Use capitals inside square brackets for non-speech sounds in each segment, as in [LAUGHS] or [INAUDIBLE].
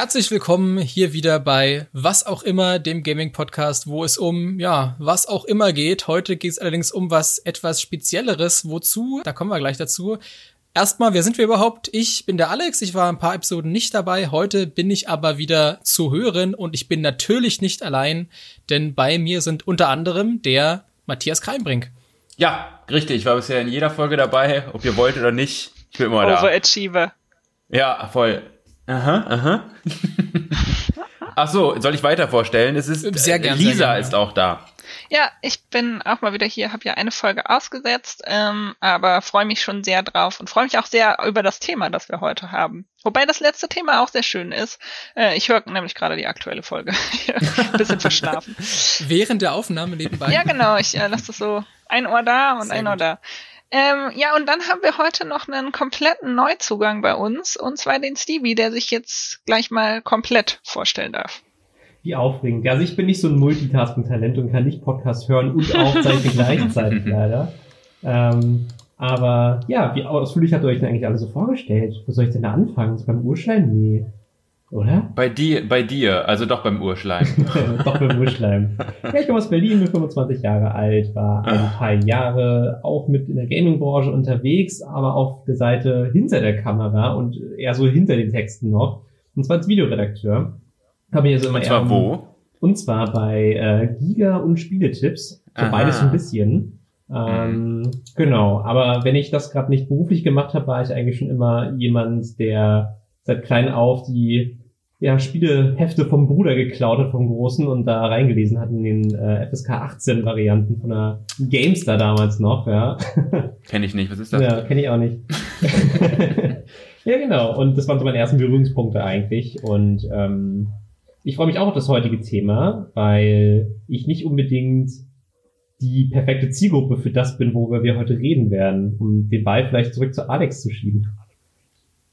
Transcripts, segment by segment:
Herzlich willkommen hier wieder bei Was auch immer, dem Gaming-Podcast, wo es um, ja, was auch immer geht. Heute geht es allerdings um was etwas Spezielleres. Wozu? Da kommen wir gleich dazu. Erstmal, wer sind wir überhaupt? Ich bin der Alex, ich war ein paar Episoden nicht dabei. Heute bin ich aber wieder zu hören und ich bin natürlich nicht allein, denn bei mir sind unter anderem der Matthias Kreimbrink. Ja, richtig. Ich war bisher in jeder Folge dabei, ob ihr wollt oder nicht. Ich bin immer da. Overachiever. Ja, voll. Aha, aha. Ach so, soll ich weiter vorstellen? Es ist sehr gern, Lisa sehr gern, ist auch da. Ja, ich bin auch mal wieder hier, habe ja eine Folge ausgesetzt, ähm, aber freue mich schon sehr drauf und freue mich auch sehr über das Thema, das wir heute haben. Wobei das letzte Thema auch sehr schön ist. Äh, ich höre nämlich gerade die aktuelle Folge. [LAUGHS] Bisschen verschlafen. Während der Aufnahme nebenbei. Ja, genau. Ich äh, lasse das so ein Ohr da und Sehr ein Ohr gut. da. Ähm, ja, und dann haben wir heute noch einen kompletten Neuzugang bei uns, und zwar den Stevie, der sich jetzt gleich mal komplett vorstellen darf. Wie aufregend. Also ich bin nicht so ein Multitasking-Talent und kann nicht Podcast hören und aufzeichnen [LAUGHS] gleichzeitig leider. Ähm, aber ja, wie ausführlich habt ihr euch denn eigentlich alle so vorgestellt? Wo soll ich denn da anfangen? So beim Urschleim? Nee. Oder? Bei dir, bei dir, also doch beim Urschleim. [LAUGHS] Doch beim Urschleim. Ja, ich komme aus Berlin, bin 25 Jahre alt, war ein paar Jahre auch mit in der Gaming-Branche unterwegs, aber auf der Seite hinter der Kamera und eher so hinter den Texten noch. Und zwar als Videoredakteur. Habe ich also immer Und zwar eher wo? Und zwar bei äh, Giga und Spieletipps. So Aha. Mhm. beides ein bisschen. Ähm, Genau, aber wenn ich das gerade nicht beruflich gemacht habe, war ich eigentlich schon immer jemand, der seit klein auf die ja, Spielehefte vom Bruder geklaut hat, vom Großen und da reingelesen hat in den äh, FSK 18 Varianten von der Gamestar damals noch, ja. [LAUGHS] Kenne ich nicht. Was ist das? Ja, kenne ich auch nicht. [LAUGHS] ja, genau. Und das waren so meine ersten Berührungspunkte eigentlich. Und ähm, ich freue mich auch auf das heutige Thema, weil ich nicht unbedingt die perfekte Zielgruppe für das bin, worüber wir heute reden werden, um den Ball vielleicht zurück zu Alex zu schieben.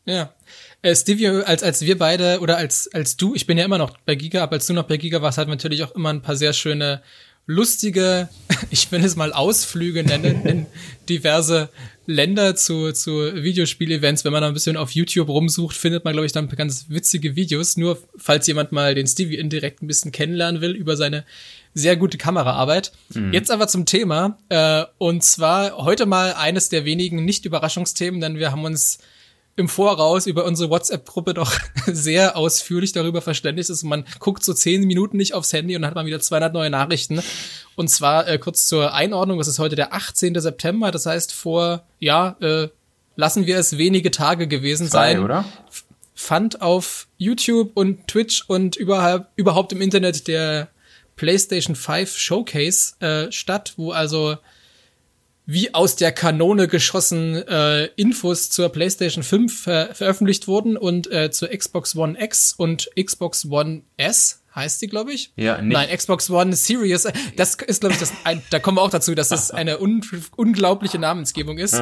Ja. Äh, Stevie, als, als wir beide oder als, als du, ich bin ja immer noch bei Giga, aber als du noch bei Giga warst, hat natürlich auch immer ein paar sehr schöne, lustige, [LAUGHS] ich will es mal Ausflüge nennen, [LAUGHS] in diverse Länder zu, zu Videospielevents. Wenn man da ein bisschen auf YouTube rumsucht, findet man, glaube ich, dann ganz witzige Videos. Nur falls jemand mal den Stevie indirekt ein bisschen kennenlernen will über seine sehr gute Kameraarbeit. Jetzt aber zum Thema. Äh, und zwar heute mal eines der wenigen Nicht-Überraschungsthemen, denn wir haben uns im Voraus über unsere WhatsApp-Gruppe doch [LAUGHS] sehr ausführlich darüber verständigt ist. Man guckt so zehn Minuten nicht aufs Handy und dann hat man wieder 200 neue Nachrichten. Und zwar äh, kurz zur Einordnung, es ist heute der 18. September, das heißt vor, ja, äh, lassen wir es wenige Tage gewesen Zwei, sein. oder? Fand auf YouTube und Twitch und überhaupt, überhaupt im Internet der PlayStation 5 Showcase äh, statt, wo also wie aus der Kanone geschossen äh, Infos zur PlayStation 5 ver veröffentlicht wurden und äh, zur Xbox One X und Xbox One S heißt die, glaube ich. Ja, nicht. Nein, Xbox One Series. Das ist, glaube ich, das. Ein, da kommen wir auch dazu, dass das [LAUGHS] eine un unglaubliche Namensgebung ist.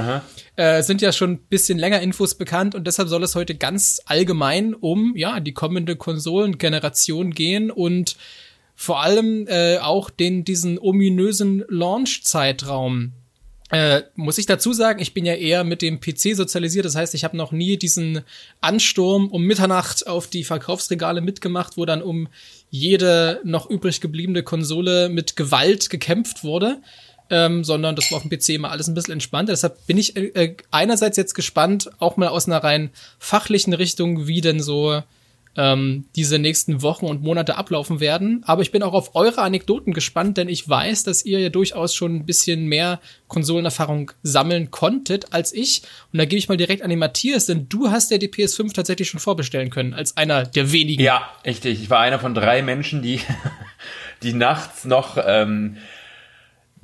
Äh, sind ja schon ein bisschen länger Infos bekannt und deshalb soll es heute ganz allgemein um ja die kommende Konsolengeneration gehen und vor allem äh, auch den diesen ominösen Launch-Zeitraum äh, muss ich dazu sagen, ich bin ja eher mit dem PC sozialisiert. Das heißt, ich habe noch nie diesen Ansturm um Mitternacht auf die Verkaufsregale mitgemacht, wo dann um jede noch übrig gebliebene Konsole mit Gewalt gekämpft wurde. Ähm, sondern das war auf dem PC immer alles ein bisschen entspannter. Deshalb bin ich äh, einerseits jetzt gespannt, auch mal aus einer rein fachlichen Richtung, wie denn so ähm, diese nächsten Wochen und Monate ablaufen werden. Aber ich bin auch auf eure Anekdoten gespannt, denn ich weiß, dass ihr ja durchaus schon ein bisschen mehr Konsolenerfahrung sammeln konntet als ich. Und da gebe ich mal direkt an den Matthias, denn du hast ja die PS5 tatsächlich schon vorbestellen können, als einer der wenigen. Ja, richtig. Ich war einer von drei Menschen, die, [LAUGHS] die nachts noch, ähm,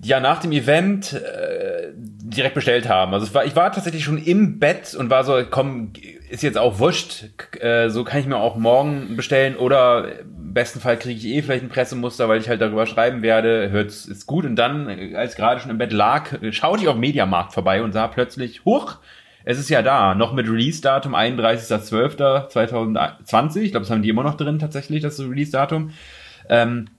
ja, nach dem Event äh, direkt bestellt haben. Also war, ich war tatsächlich schon im Bett und war so, komm, ist jetzt auch wurscht, äh, so kann ich mir auch morgen bestellen oder im besten Fall kriege ich eh vielleicht ein Pressemuster, weil ich halt darüber schreiben werde, hört's ist gut und dann, äh, als gerade schon im Bett lag, schaute ich auf Mediamarkt vorbei und sah plötzlich, huch, es ist ja da, noch mit Release-Datum 31.12.2020. Ich glaube, das haben die immer noch drin tatsächlich, das Release-Datum. Ähm,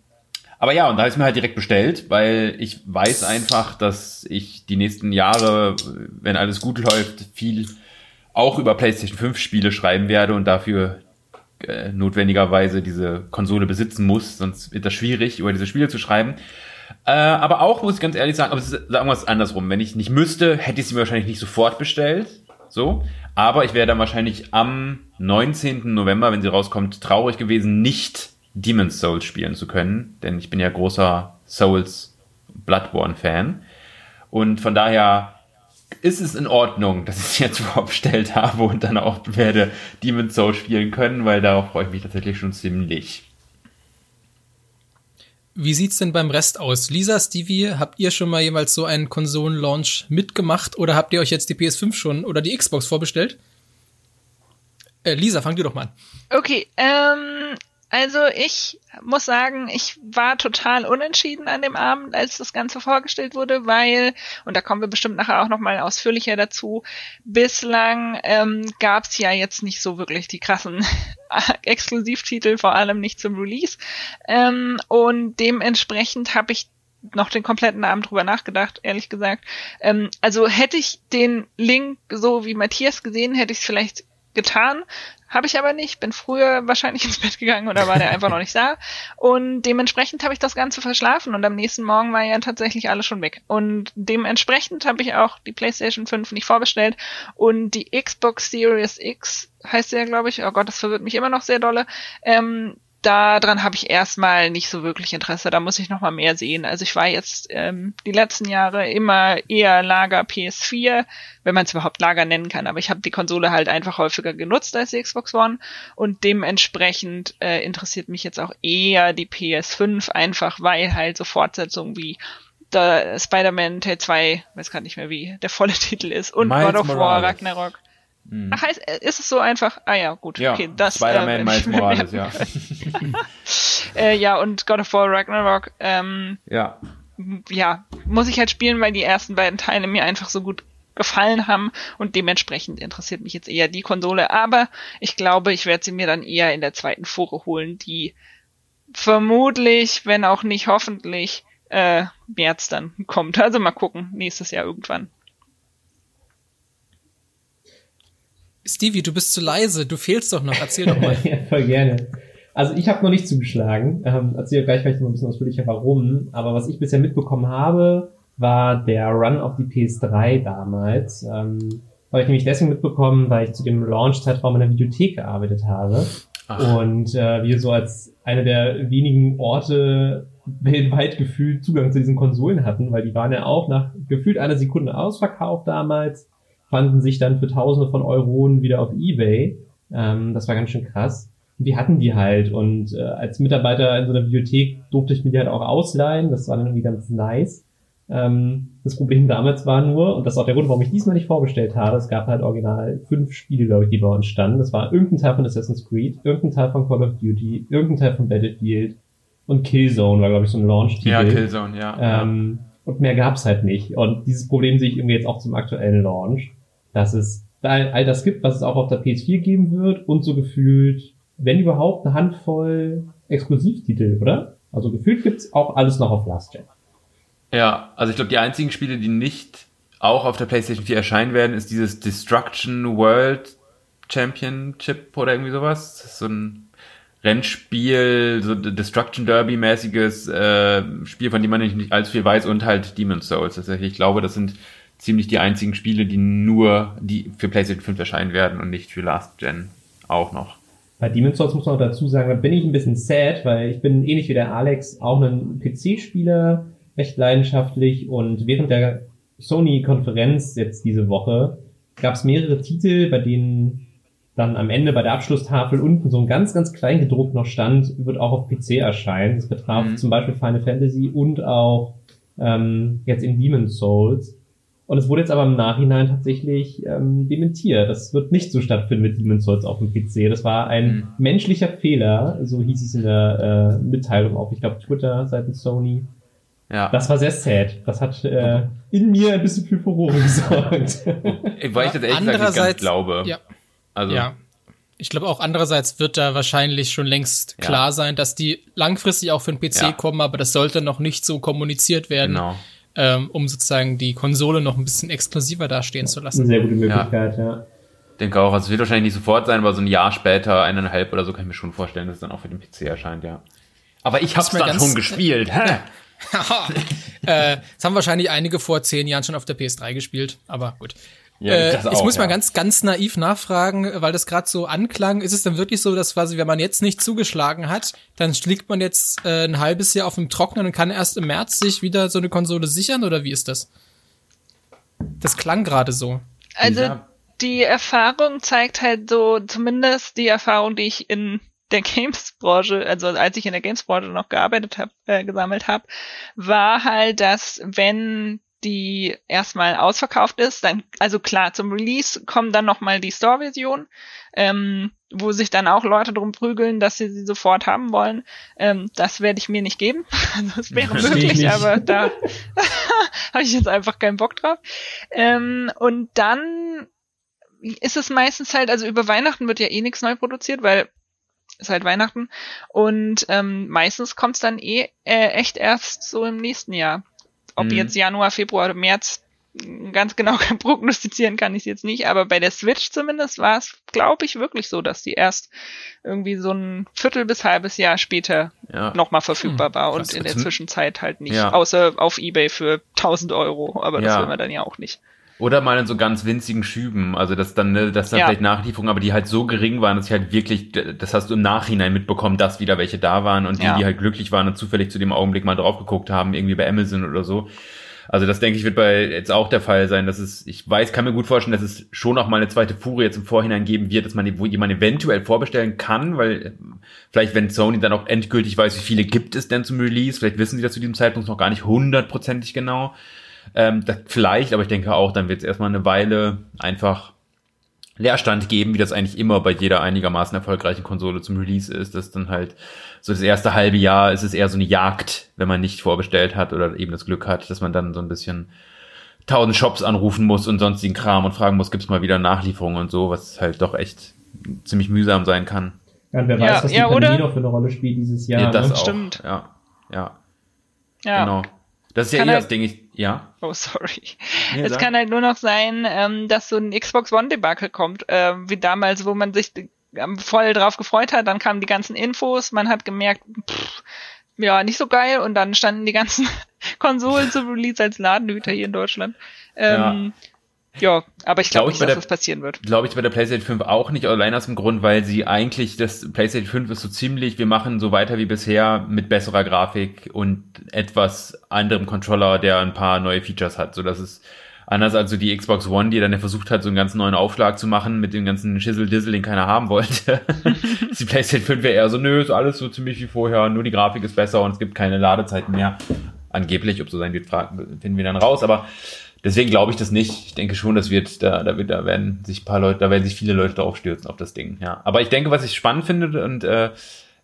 aber ja, und da habe ich mir halt direkt bestellt, weil ich weiß einfach, dass ich die nächsten Jahre, wenn alles gut läuft, viel auch über PlayStation 5 Spiele schreiben werde und dafür äh, notwendigerweise diese Konsole besitzen muss, sonst wird das schwierig, über diese Spiele zu schreiben. Äh, aber auch, muss ich ganz ehrlich sagen, aber sagen wir es andersrum. Wenn ich nicht müsste, hätte ich sie mir wahrscheinlich nicht sofort bestellt. So. Aber ich wäre dann wahrscheinlich am 19. November, wenn sie rauskommt, traurig gewesen, nicht Demon's Souls spielen zu können. Denn ich bin ja großer Souls Bloodborne-Fan. Und von daher ist es in Ordnung, dass ich es jetzt [LAUGHS] vorbestellt habe und dann auch werde Demon's Souls spielen können, weil darauf freue ich mich tatsächlich schon ziemlich. Wie sieht's denn beim Rest aus? Lisa, Stevie, habt ihr schon mal jemals so einen Konsolen-Launch mitgemacht oder habt ihr euch jetzt die PS5 schon oder die Xbox vorbestellt? Äh, Lisa, fang du doch mal an. Okay, ähm, also ich muss sagen, ich war total unentschieden an dem Abend, als das Ganze vorgestellt wurde, weil, und da kommen wir bestimmt nachher auch nochmal ausführlicher dazu, bislang ähm, gab es ja jetzt nicht so wirklich die krassen [LAUGHS] Exklusivtitel, vor allem nicht zum Release. Ähm, und dementsprechend habe ich noch den kompletten Abend drüber nachgedacht, ehrlich gesagt. Ähm, also hätte ich den Link so wie Matthias gesehen, hätte ich es vielleicht getan. Habe ich aber nicht, bin früher wahrscheinlich ins Bett gegangen oder war der einfach noch nicht da. Und dementsprechend habe ich das Ganze verschlafen und am nächsten Morgen war ja tatsächlich alles schon weg. Und dementsprechend habe ich auch die PlayStation 5 nicht vorbestellt und die Xbox Series X heißt sie ja, glaube ich. Oh Gott, das verwirrt mich immer noch sehr dolle. Ähm, daran habe ich erstmal nicht so wirklich Interesse. Da muss ich noch mal mehr sehen. Also ich war jetzt ähm, die letzten Jahre immer eher Lager PS4, wenn man es überhaupt Lager nennen kann. Aber ich habe die Konsole halt einfach häufiger genutzt als die Xbox One und dementsprechend äh, interessiert mich jetzt auch eher die PS5 einfach, weil halt so Fortsetzungen wie der Spider-Man Teil 2, weiß gar nicht mehr wie der volle [LAUGHS] Titel ist und Miles God of Morales. War Ragnarok hm. Ach, heißt, äh, ist es so einfach? Ah ja, gut. Ja, okay, das, Spider-Man äh, [LAUGHS] Miles Morales, ja. [LAUGHS] äh, ja, und God of War Ragnarok, ähm, ja. ja, muss ich halt spielen, weil die ersten beiden Teile mir einfach so gut gefallen haben und dementsprechend interessiert mich jetzt eher die Konsole, aber ich glaube, ich werde sie mir dann eher in der zweiten Fore holen, die vermutlich, wenn auch nicht hoffentlich, äh, März dann kommt. Also mal gucken, nächstes Jahr irgendwann. Stevie, du bist zu leise, du fehlst doch noch, erzähl doch mal. [LAUGHS] ja, voll gerne. Also ich habe noch nicht zugeschlagen, ähm, erzähl gleich vielleicht mal ein bisschen ausführlicher warum, aber was ich bisher mitbekommen habe, war der Run auf die PS3 damals. Ähm, habe ich nämlich deswegen mitbekommen, weil ich zu dem Launch-Zeitraum in der Videothek gearbeitet habe. Ach. Und äh, wir so als eine der wenigen Orte weltweit gefühlt Zugang zu diesen Konsolen hatten, weil die waren ja auch nach gefühlt einer Sekunde ausverkauft damals fanden sich dann für Tausende von Euronen wieder auf Ebay. Ähm, das war ganz schön krass. Und die hatten die halt. Und äh, als Mitarbeiter in so einer Bibliothek durfte ich mir die halt auch ausleihen. Das war dann irgendwie ganz nice. Ähm, das Problem damals war nur, und das ist auch der Grund, warum ich diesmal nicht vorbestellt habe, es gab halt original fünf Spiele, glaube ich, die bei uns standen. Das war irgendein Teil von Assassin's Creed, irgendein Teil von Call of Duty, irgendein Teil von Battlefield und Killzone war, glaube ich, so ein Launch-Titel. Ja, Killzone, ja. Ähm, und mehr gab's halt nicht. Und dieses Problem sehe ich irgendwie jetzt auch zum aktuellen Launch dass es all das gibt, was es auch auf der PS4 geben wird und so gefühlt, wenn überhaupt, eine Handvoll Exklusivtitel, oder? Also gefühlt gibt's auch alles noch auf Last Gen. Ja, also ich glaube, die einzigen Spiele, die nicht auch auf der PlayStation 4 erscheinen werden, ist dieses Destruction World Championship oder irgendwie sowas. So ein Rennspiel, so Destruction Derby mäßiges äh, Spiel, von dem man nicht allzu viel weiß und halt Demon's Souls. Tatsächlich, ich glaube, das sind ziemlich die einzigen Spiele, die nur die für PlayStation 5 erscheinen werden und nicht für Last Gen auch noch. Bei Demon's Souls muss man auch dazu sagen, da bin ich ein bisschen sad, weil ich bin ähnlich wie der Alex auch ein PC-Spieler, recht leidenschaftlich und während der Sony-Konferenz jetzt diese Woche gab es mehrere Titel, bei denen dann am Ende bei der Abschlusstafel unten so ein ganz, ganz klein gedruckt noch stand, wird auch auf PC erscheinen. Das betraf mhm. zum Beispiel Final Fantasy und auch ähm, jetzt in Demon's Souls. Und es wurde jetzt aber im Nachhinein tatsächlich ähm, dementiert. Das wird nicht so stattfinden mit Demon's Souls auf dem PC. Das war ein mhm. menschlicher Fehler, so hieß es in der äh, Mitteilung auf, ich glaube, Twitter seitens Sony. Ja. Das war sehr sad. Das hat äh, in mir ein bisschen für Furore [LAUGHS] gesorgt. Weil ich das ehrlich gesagt nicht glaube. Ja. Also. Ja. Ich glaube auch andererseits wird da wahrscheinlich schon längst klar ja. sein, dass die langfristig auch für den PC ja. kommen, aber das sollte noch nicht so kommuniziert werden. Genau ähm, um sozusagen die Konsole noch ein bisschen exklusiver dastehen zu lassen. Eine sehr gute Möglichkeit, ja. ja. denke auch, also es wird wahrscheinlich nicht sofort sein, aber so ein Jahr später, eineinhalb oder so, kann ich mir schon vorstellen, dass es dann auch für den PC erscheint, ja. Aber ich hab's dann schon gespielt. Hä? [LAUGHS] äh, das haben wahrscheinlich einige vor zehn Jahren schon auf der PS3 gespielt, aber gut. Ja, äh, ich auch, muss mal ganz, ganz naiv nachfragen, weil das gerade so anklang. Ist es denn wirklich so, dass quasi, wenn man jetzt nicht zugeschlagen hat, dann liegt man jetzt äh, ein halbes Jahr auf dem Trocknen und kann erst im März sich wieder so eine Konsole sichern oder wie ist das? Das klang gerade so. Also die Erfahrung zeigt halt so, zumindest die Erfahrung, die ich in der [LAUGHS] Games-Branche, also als ich in der Games-Branche noch gearbeitet habe, äh, gesammelt habe, war halt, dass wenn die erstmal ausverkauft ist, dann, also klar, zum Release kommt dann nochmal die Store-Version, ähm, wo sich dann auch Leute drum prügeln, dass sie sie sofort haben wollen. Ähm, das werde ich mir nicht geben. [LAUGHS] Also, das wäre möglich, aber da [LAUGHS] habe ich jetzt einfach keinen Bock drauf. Ähm, und dann ist es meistens halt, also über Weihnachten wird ja eh nichts neu produziert, weil ist halt Weihnachten. Und ähm, meistens kommt es dann eh äh, echt erst so im nächsten Jahr. Ob mhm. jetzt Januar, Februar oder März, ganz genau [LAUGHS] prognostizieren kann ich jetzt nicht, aber bei der Switch zumindest war es, glaube ich, wirklich so, dass die erst irgendwie so ein Viertel bis halbes Jahr später ja. nochmal verfügbar hm, war und in der Zwischenzeit halt nicht, ja. außer auf Ebay für 1000 Euro, aber das ja. will man dann ja auch nicht. Oder mal in so ganz winzigen Schüben, also dass dann, ne, dass dann ja. vielleicht Nachlieferungen, aber die halt so gering waren, dass ich halt wirklich, das hast du im Nachhinein mitbekommen, dass wieder welche da waren und die, ja. die halt glücklich waren und zufällig zu dem Augenblick mal drauf geguckt haben, irgendwie bei Amazon oder so. Also das denke ich wird bei jetzt auch der Fall sein, dass es, ich weiß, kann mir gut vorstellen, dass es schon auch mal eine zweite Fuhre jetzt im Vorhinein geben wird, dass man die, wo jemand eventuell vorbestellen kann, weil vielleicht wenn Sony dann auch endgültig weiß, wie viele gibt es denn zum Release, vielleicht wissen sie das zu diesem Zeitpunkt noch gar nicht hundertprozentig genau. Ähm, das vielleicht, aber ich denke auch, dann wird es erstmal eine Weile einfach Leerstand geben, wie das eigentlich immer bei jeder einigermaßen erfolgreichen Konsole zum Release ist, dass dann halt so das erste halbe Jahr ist es eher so eine Jagd, wenn man nicht vorbestellt hat oder eben das Glück hat, dass man dann so ein bisschen tausend Shops anrufen muss und sonstigen Kram und fragen muss, gibt's mal wieder Nachlieferungen und so, was halt doch echt ziemlich mühsam sein kann. Ja, und wer ja, weiß, was ja, die Pandemie noch für eine Rolle spielt dieses Jahr. Ja, das ne? auch. Stimmt. Ja, ja. Ja. Genau. Das ist ja eh halt, das Ding, ich, ja. Oh, sorry. Nee, es kann halt nur noch sein, ähm, dass so ein Xbox One Debakel kommt, äh, wie damals, wo man sich ähm, voll drauf gefreut hat, dann kamen die ganzen Infos, man hat gemerkt, pff, ja, nicht so geil und dann standen die ganzen [LAUGHS] Konsolen zum Release als Ladenhüter hier in Deutschland. Ähm, ja. Ja, aber ich glaube glaub nicht, dass der, das passieren wird. Glaube ich bei der PlayStation 5 auch nicht, allein aus dem Grund, weil sie eigentlich, das PlayStation 5 ist so ziemlich, wir machen so weiter wie bisher mit besserer Grafik und etwas anderem Controller, der ein paar neue Features hat, so dass es anders als so die Xbox One, die dann ja versucht hat, so einen ganz neuen Aufschlag zu machen mit dem ganzen Schissel-Dizzle, den keiner haben wollte. [LAUGHS] die PlayStation 5 wäre eher so, nö, ist alles so ziemlich wie vorher, nur die Grafik ist besser und es gibt keine Ladezeiten mehr. Angeblich, ob so sein wird, finden wir dann raus, aber deswegen glaube ich das nicht. Ich denke schon, das wird, da, da wird, da werden sich paar Leute, da werden sich viele Leute drauf stürzen auf das Ding, ja. Aber ich denke, was ich spannend finde und äh,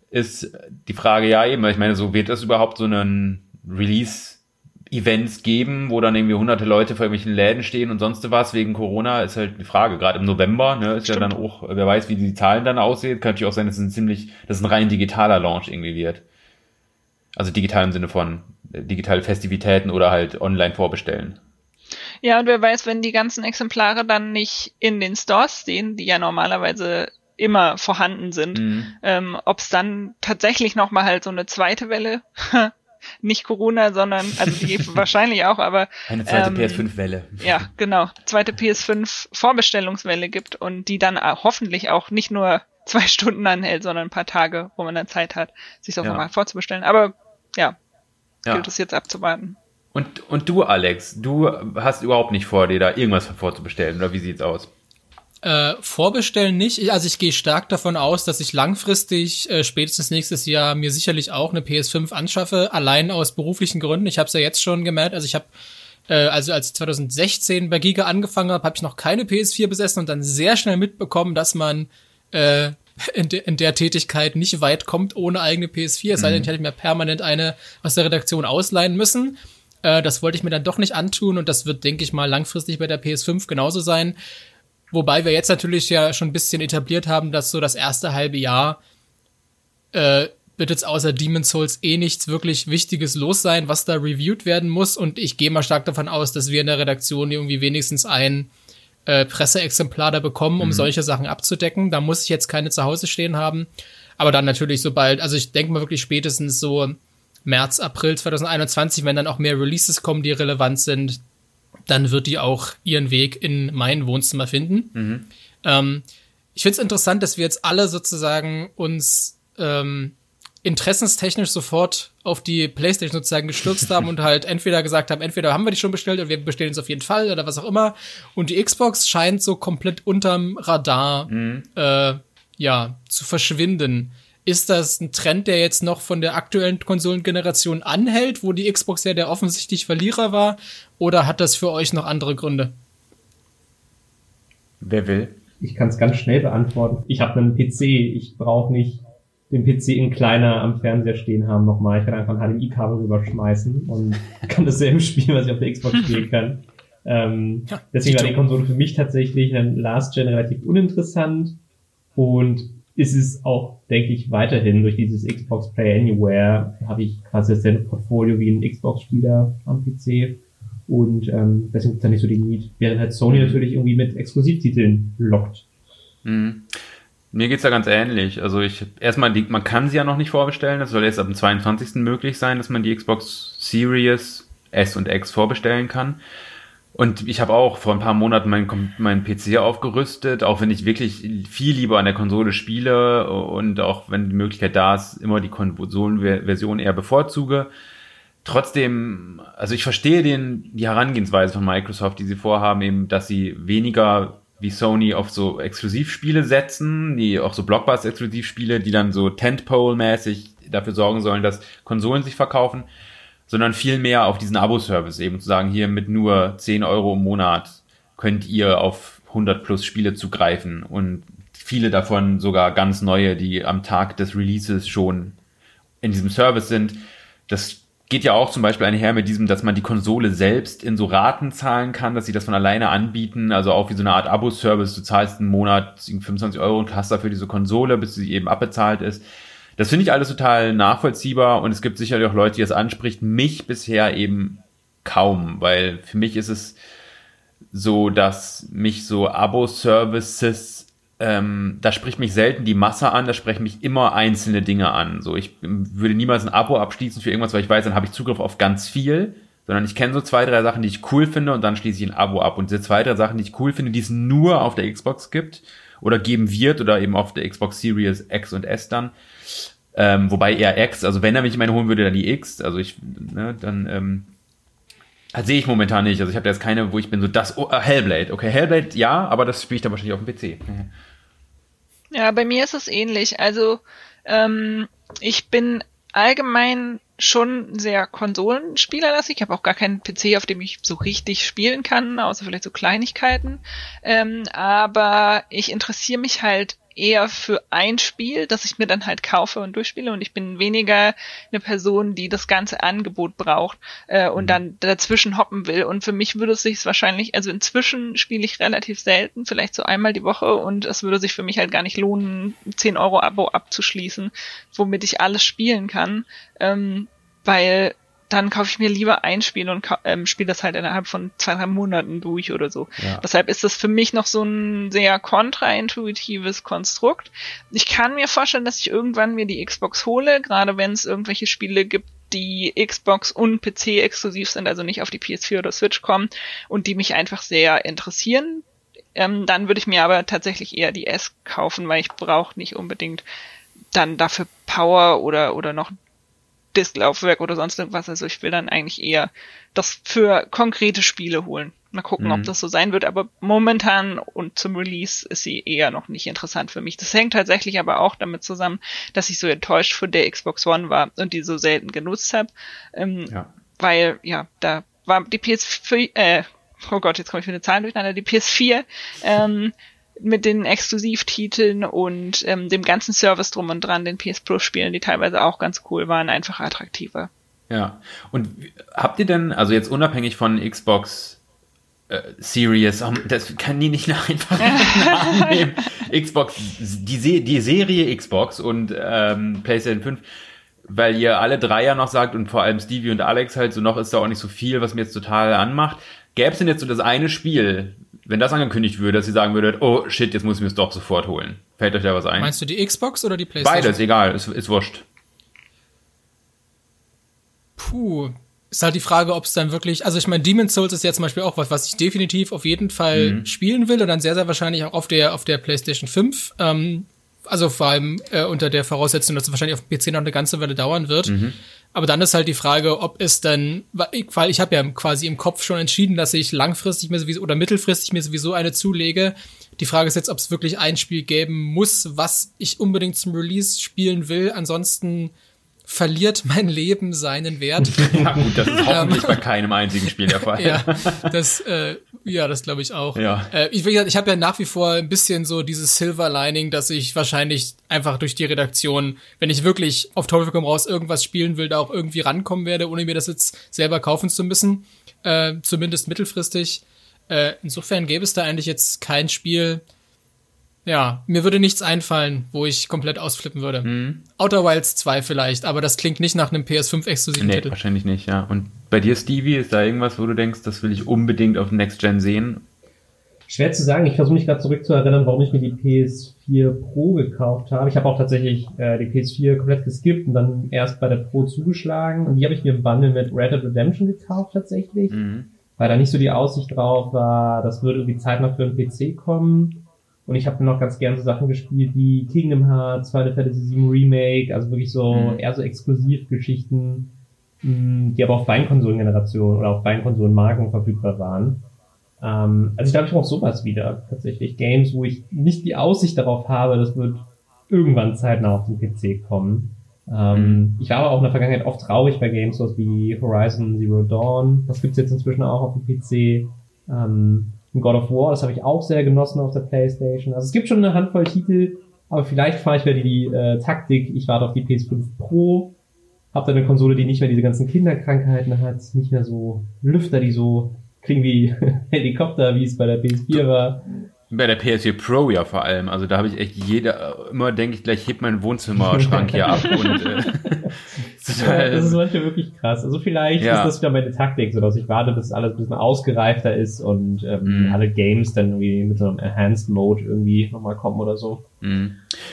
ist die Frage, ja eben, ich meine, so wird das überhaupt so einen Release Events geben, wo dann irgendwie hunderte Leute vor irgendwelchen Läden stehen und sonst was wegen Corona, ist halt die Frage. Gerade im November, ne, ist Stimmt. ja dann auch, wer weiß, wie die Zahlen dann aussehen. Kann natürlich auch sein, dass es ein ziemlich, dass es ein rein digitaler Launch irgendwie wird. Also digital im Sinne von äh, digitale Festivitäten oder halt online vorbestellen. Ja, und wer weiß, wenn die ganzen Exemplare dann nicht in den Stores stehen, die ja normalerweise immer vorhanden sind, mhm. ähm, ob es dann tatsächlich nochmal halt so eine zweite Welle, [LAUGHS] nicht Corona, sondern, also die [LAUGHS] wahrscheinlich auch, aber eine zweite ähm, PS5-Welle. Ja, genau, zweite PS5-Vorbestellungswelle gibt und die dann hoffentlich auch nicht nur zwei [LAUGHS] Stunden anhält, sondern ein paar Tage, wo man dann Zeit hat, sich das ja. nochmal vorzubestellen. Aber ja, ja. gilt es jetzt abzuwarten. Und, und du, Alex, du hast überhaupt nicht vor, dir da irgendwas vorzubestellen, oder wie sieht's aus? Äh, vorbestellen nicht. Also ich gehe stark davon aus, dass ich langfristig, äh, spätestens nächstes Jahr, mir sicherlich auch eine PS5 anschaffe, allein aus beruflichen Gründen. Ich habe es ja jetzt schon gemerkt. Also ich habe, äh, also als ich 2016 bei Giga angefangen habe, habe ich noch keine PS4 besessen und dann sehr schnell mitbekommen, dass man äh, in, de in der Tätigkeit nicht weit kommt ohne eigene PS4. Es sei denn, mhm. ich hätte mir permanent eine aus der Redaktion ausleihen müssen. Äh, das wollte ich mir dann doch nicht antun und das wird, denke ich mal, langfristig bei der PS5 genauso sein. Wobei wir jetzt natürlich ja schon ein bisschen etabliert haben, dass so das erste halbe Jahr äh, wird jetzt außer Demon's Souls eh nichts wirklich Wichtiges los sein, was da reviewed werden muss. Und ich gehe mal stark davon aus, dass wir in der Redaktion irgendwie wenigstens ein äh, Presseexemplar da bekommen, um mhm. solche Sachen abzudecken. Da muss ich jetzt keine zu Hause stehen haben. Aber dann natürlich sobald, also ich denke mal wirklich spätestens so März, April 2021, wenn dann auch mehr Releases kommen, die relevant sind, dann wird die auch ihren Weg in mein Wohnzimmer finden. Mhm. Ähm, ich finde es interessant, dass wir jetzt alle sozusagen uns ähm, interessenstechnisch sofort auf die Playstation sozusagen gestürzt haben [LAUGHS] und halt entweder gesagt haben, entweder haben wir die schon bestellt oder wir bestellen es auf jeden Fall oder was auch immer. Und die Xbox scheint so komplett unterm Radar mhm. äh, ja zu verschwinden. Ist das ein Trend, der jetzt noch von der aktuellen Konsolengeneration anhält, wo die Xbox ja der offensichtlich Verlierer war? Oder hat das für euch noch andere Gründe? Wer will? Ich kann es ganz schnell beantworten. Ich habe einen PC. Ich brauche nicht den PC in kleiner am Fernseher stehen haben nochmal. Ich kann einfach ein HDMI-Kabel rüberschmeißen und [LAUGHS] kann dasselbe spielen, was ich auf der Xbox spielen kann. Ähm, ja, deswegen war die Konsole für mich tatsächlich in Last Gen relativ uninteressant und ist es auch, denke ich, weiterhin durch dieses Xbox Play Anywhere habe ich quasi dasselbe Portfolio wie ein Xbox-Spieler am PC und ähm, deswegen gibt es da nicht so die Need, während halt Sony natürlich irgendwie mit Exklusivtiteln lockt. Mhm. Mir geht's da ganz ähnlich. Also ich erstmal, die, man kann sie ja noch nicht vorbestellen. Das soll jetzt ab dem 22. möglich sein, dass man die Xbox Series S und X vorbestellen kann. Und ich habe auch vor ein paar Monaten meinen mein PC aufgerüstet, auch wenn ich wirklich viel lieber an der Konsole spiele und auch wenn die Möglichkeit da ist, immer die Konsolenversion eher bevorzuge. Trotzdem, also ich verstehe den, die Herangehensweise von Microsoft, die sie vorhaben, eben, dass sie weniger wie Sony auf so Exklusivspiele setzen, die auch so Blockbuster-Exklusivspiele, die dann so Tentpole-mäßig dafür sorgen sollen, dass Konsolen sich verkaufen, sondern viel mehr auf diesen Abo-Service eben zu sagen, hier mit nur 10 Euro im Monat könnt ihr auf 100 plus Spiele zugreifen und viele davon sogar ganz neue, die am Tag des Releases schon in diesem Service sind. Das geht ja auch zum Beispiel einher mit diesem, dass man die Konsole selbst in so Raten zahlen kann, dass sie das von alleine anbieten, also auch wie so eine Art Abo-Service, du zahlst einen Monat 25 Euro und hast dafür diese Konsole, bis sie eben abbezahlt ist. Das finde ich alles total nachvollziehbar und es gibt sicherlich auch Leute, die das anspricht. Mich bisher eben kaum, weil für mich ist es so, dass mich so Abo-Services ähm, da spricht mich selten die Masse an, da sprechen mich immer einzelne Dinge an. So, ich würde niemals ein Abo abschließen für irgendwas, weil ich weiß, dann habe ich Zugriff auf ganz viel, sondern ich kenne so zwei, drei Sachen, die ich cool finde und dann schließe ich ein Abo ab. Und diese zwei, drei Sachen, die ich cool finde, die es nur auf der Xbox gibt oder geben wird oder eben auf der Xbox Series X und S dann. Ähm, wobei eher X, also wenn er mich meine holen würde, dann die X, also ich, ne, dann, ähm, sehe ich momentan nicht. Also ich habe jetzt keine, wo ich bin so das, oh, Hellblade. Okay, Hellblade ja, aber das spiele ich dann wahrscheinlich auf dem PC. Mhm. Ja, bei mir ist es ähnlich. Also ähm, ich bin allgemein schon sehr Konsolenspielerlastig. Ich habe auch gar keinen PC, auf dem ich so richtig spielen kann, außer vielleicht so Kleinigkeiten. Ähm, aber ich interessiere mich halt eher für ein Spiel, das ich mir dann halt kaufe und durchspiele und ich bin weniger eine Person, die das ganze Angebot braucht äh, und mhm. dann dazwischen hoppen will. Und für mich würde es sich wahrscheinlich, also inzwischen spiele ich relativ selten, vielleicht so einmal die Woche und es würde sich für mich halt gar nicht lohnen, 10 Euro Abo abzuschließen, womit ich alles spielen kann. Ähm, weil dann kaufe ich mir lieber ein Spiel und ähm, spiele das halt innerhalb von zwei, drei Monaten durch oder so. Ja. Deshalb ist das für mich noch so ein sehr kontraintuitives Konstrukt. Ich kann mir vorstellen, dass ich irgendwann mir die Xbox hole, gerade wenn es irgendwelche Spiele gibt, die Xbox und PC exklusiv sind, also nicht auf die PS4 oder Switch kommen und die mich einfach sehr interessieren. Ähm, dann würde ich mir aber tatsächlich eher die S kaufen, weil ich brauche nicht unbedingt dann dafür Power oder, oder noch Disklaufwerk oder sonst irgendwas. Also ich will dann eigentlich eher das für konkrete Spiele holen. Mal gucken, mhm. ob das so sein wird. Aber momentan und zum Release ist sie eher noch nicht interessant für mich. Das hängt tatsächlich aber auch damit zusammen, dass ich so enttäuscht von der Xbox One war und die so selten genutzt habe. Ähm, ja. Weil, ja, da war die PS4, äh, oh Gott, jetzt komme ich mit den Zahlen durcheinander, die PS4 ähm, mit den Exklusivtiteln und ähm, dem ganzen Service drum und dran, den PS Plus Spielen, die teilweise auch ganz cool waren, einfach attraktiver. Ja. Und habt ihr denn, also jetzt unabhängig von Xbox äh, Series, das kann die nicht [LAUGHS] einfach nehmen. [LAUGHS] Xbox, die, die Serie Xbox und ähm, PlayStation 5, weil ihr alle drei ja noch sagt und vor allem Stevie und Alex halt so noch ist da auch nicht so viel, was mir jetzt total anmacht. Gäbe es denn jetzt so das eine Spiel, wenn das angekündigt würde, dass sie sagen würdet, oh shit, jetzt muss ich mir es doch sofort holen. Fällt euch da was ein? Meinst du die Xbox oder die PlayStation? Beides, egal, ist, ist wurscht. Puh, ist halt die Frage, ob es dann wirklich, also ich meine, Demon's Souls ist ja zum Beispiel auch was, was ich definitiv auf jeden Fall mhm. spielen will und dann sehr, sehr wahrscheinlich auch auf der, auf der PlayStation 5. Ähm, also vor allem äh, unter der Voraussetzung, dass es wahrscheinlich auf dem PC noch eine ganze Weile dauern wird. Mhm. Aber dann ist halt die Frage, ob es dann, weil ich habe ja quasi im Kopf schon entschieden, dass ich langfristig mir sowieso oder mittelfristig mir sowieso eine zulege. Die Frage ist jetzt, ob es wirklich ein Spiel geben muss, was ich unbedingt zum Release spielen will. Ansonsten verliert mein Leben seinen Wert. [LAUGHS] ja gut, das ist [LAUGHS] hoffentlich bei keinem einzigen Spiel der [LAUGHS] Fall. ja, das, äh, ja, das glaube ich auch. Ja. Äh, ich, ich habe ja nach wie vor ein bisschen so dieses Silver Lining, dass ich wahrscheinlich einfach durch die Redaktion, wenn ich wirklich auf Teufel komm raus irgendwas spielen will, da auch irgendwie rankommen werde, ohne mir das jetzt selber kaufen zu müssen. Äh, zumindest mittelfristig. Äh, insofern gäbe es da eigentlich jetzt kein Spiel, ja, mir würde nichts einfallen, wo ich komplett ausflippen würde. Mhm. Outer Wilds 2 vielleicht, aber das klingt nicht nach einem PS5-exklusiven nee, Titel. wahrscheinlich nicht, ja. Und bei dir, Stevie, ist da irgendwas, wo du denkst, das will ich unbedingt auf Next Gen sehen? Schwer zu sagen. Ich versuche mich gerade zurückzuerinnern, warum ich mir die PS4 Pro gekauft habe. Ich habe auch tatsächlich äh, die PS4 komplett geskippt und dann erst bei der Pro zugeschlagen. Und die habe ich mir im Bundle mit Red Dead Redemption gekauft tatsächlich. Mhm. Weil da nicht so die Aussicht drauf war, das würde irgendwie zeitnah für einen PC kommen. Und ich habe noch ganz gerne so Sachen gespielt wie Kingdom Hearts, Final Fantasy VII Remake, also wirklich so mhm. eher so Exklusivgeschichten, mm, die aber auf beiden Konsolengenerationen oder auf beiden Konsolenmarken verfügbar waren. Ähm, also ich glaube, ich brauche sowas wieder tatsächlich. Games, wo ich nicht die Aussicht darauf habe, das wird irgendwann zeitnah auf den PC kommen. Ähm, mhm. Ich war aber auch in der Vergangenheit oft traurig bei Games, sowas wie Horizon Zero Dawn. Das gibt's jetzt inzwischen auch auf dem PC. Ähm, God of War, das habe ich auch sehr genossen auf der Playstation. Also es gibt schon eine Handvoll Titel, aber vielleicht fahre ich wieder die äh, Taktik, ich warte auf die PS5 Pro, habe dann eine Konsole, die nicht mehr diese ganzen Kinderkrankheiten hat, nicht mehr so Lüfter, die so klingen wie [LAUGHS] Helikopter, wie es bei der PS4 war. Bei der PS4 Pro ja vor allem. Also da habe ich echt jeder, immer denke ich gleich, heb meinen Wohnzimmerschrank hier ab und äh, [LAUGHS] [LAUGHS] ja, das ist manchmal wirklich krass. Also vielleicht ja. ist das wieder meine Taktik, so dass ich warte, bis alles ein bisschen ausgereifter ist und ähm, mm. alle Games dann irgendwie mit so einem Enhanced Mode irgendwie nochmal kommen oder so. Mm.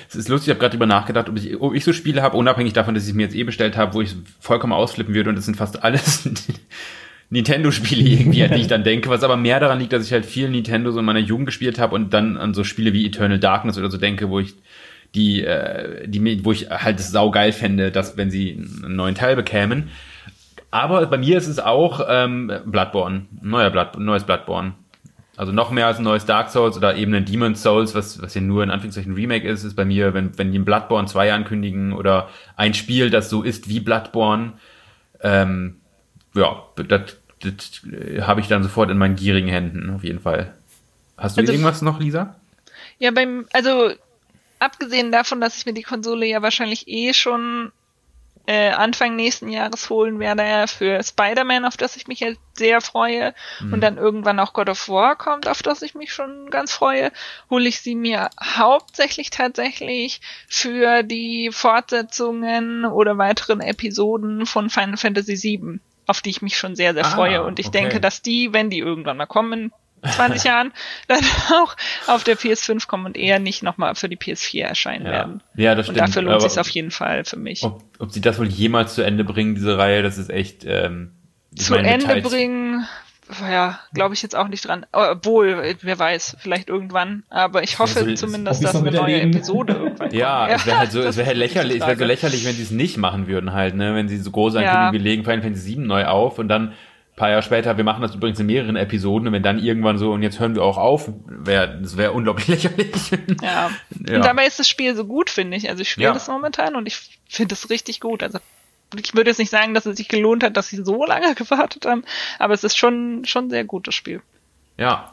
Es ist lustig, ich habe gerade drüber nachgedacht, ob ich, ob ich so Spiele habe, unabhängig davon, dass ich mir jetzt eh bestellt habe, wo ich vollkommen ausflippen würde und das sind fast alles [LAUGHS] Nintendo-Spiele irgendwie, an die ich dann denke, was aber mehr daran liegt, dass ich halt viel Nintendo so in meiner Jugend gespielt habe und dann an so Spiele wie Eternal Darkness oder so denke, wo ich die, äh, die, wo ich halt es saugeil fände, dass wenn sie einen neuen Teil bekämen. Aber bei mir ist es auch ähm, Bloodborne, neuer Blood, neues Bloodborne. Also noch mehr als ein neues Dark Souls oder eben ein Demon's Souls, was, was ja nur in Anführungszeichen Remake ist, ist bei mir, wenn, wenn die ein Bloodborne 2 ankündigen oder ein Spiel, das so ist wie Bloodborne, ähm, ja, das, das habe ich dann sofort in meinen gierigen Händen, auf jeden Fall. Hast du also, irgendwas noch, Lisa? Ja, beim, also abgesehen davon, dass ich mir die Konsole ja wahrscheinlich eh schon äh, Anfang nächsten Jahres holen werde für Spider-Man, auf das ich mich jetzt sehr freue, mhm. und dann irgendwann auch God of War kommt, auf das ich mich schon ganz freue, hole ich sie mir hauptsächlich tatsächlich für die Fortsetzungen oder weiteren Episoden von Final Fantasy VII auf die ich mich schon sehr, sehr ah, freue. Und ich okay. denke, dass die, wenn die irgendwann mal kommen, 20 [LAUGHS] Jahren, dann auch auf der PS5 kommen und eher nicht nochmal für die PS4 erscheinen ja. werden. Ja, das und stimmt. dafür lohnt sich auf jeden Fall für mich. Ob, ob sie das wohl jemals zu Ende bringen, diese Reihe, das ist echt. Ähm, zu meine, Ende Details. bringen, ja, glaube ich jetzt auch nicht dran. Obwohl, wer weiß, vielleicht irgendwann. Aber ich hoffe also, zumindest, dass eine neue Episode [LAUGHS] irgendwann ja, kommt. Ja, es wäre halt so, es wäre halt lächerlich, es wäre so lächerlich, wenn sie es nicht machen würden halt, ne, wenn sie so groß ankündigen, ja. wir legen Final Fantasy 7 neu auf und dann paar Jahre später, wir machen das übrigens in mehreren Episoden und wenn dann irgendwann so und jetzt hören wir auch auf, wäre das wäre unglaublich [LAUGHS] lächerlich. Ja. ja. Und dabei ist das Spiel so gut, finde ich. Also ich spiele ja. das momentan und ich finde es richtig gut. Also ich würde jetzt nicht sagen, dass es sich gelohnt hat, dass sie so lange [LAUGHS] gewartet haben, aber es ist schon schon ein sehr gutes Spiel. Ja.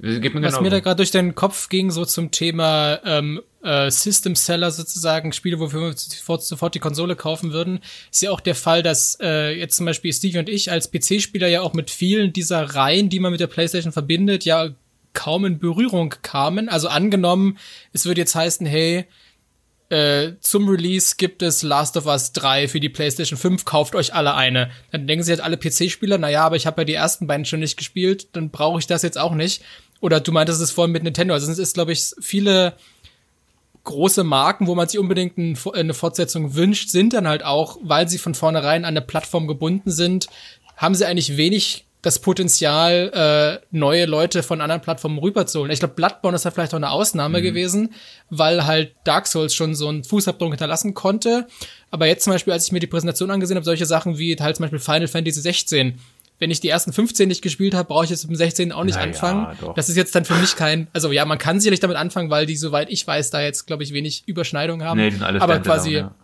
Mir Was mir da gerade durch den Kopf ging, so zum Thema ähm, äh, System Seller sozusagen, Spiele, wofür wir sofort, sofort die Konsole kaufen würden, ist ja auch der Fall, dass äh, jetzt zum Beispiel Steve und ich als PC-Spieler ja auch mit vielen dieser Reihen, die man mit der PlayStation verbindet, ja kaum in Berührung kamen. Also angenommen, es würde jetzt heißen, hey, äh, zum Release gibt es Last of Us 3 für die PlayStation 5, kauft euch alle eine. Dann denken sich halt alle PC-Spieler, naja, aber ich habe ja die ersten beiden schon nicht gespielt, dann brauche ich das jetzt auch nicht. oder du meintest es vorhin mit Nintendo, also es ist, glaube ich, viele große Marken, wo man sich unbedingt ein, eine Fortsetzung wünscht, sind dann halt auch, weil sie von vornherein an eine Plattform gebunden sind, haben sie eigentlich wenig das Potenzial, äh, neue Leute von anderen Plattformen rüberzuholen. Ich glaube, Bloodborne ist da vielleicht auch eine Ausnahme mhm. gewesen, weil halt Dark Souls schon so einen Fußabdruck hinterlassen konnte. Aber jetzt zum Beispiel, als ich mir die Präsentation angesehen habe, solche Sachen wie halt zum Beispiel Final Fantasy 16, wenn ich die ersten 15 nicht gespielt habe, brauche ich jetzt mit dem 16 auch nicht Na anfangen. Ja, das ist jetzt dann für mich kein, also ja, man kann sicherlich damit anfangen, weil die, soweit ich weiß, da jetzt, glaube ich, wenig Überschneidung haben. Nee, die sind alles aber quasi, ja.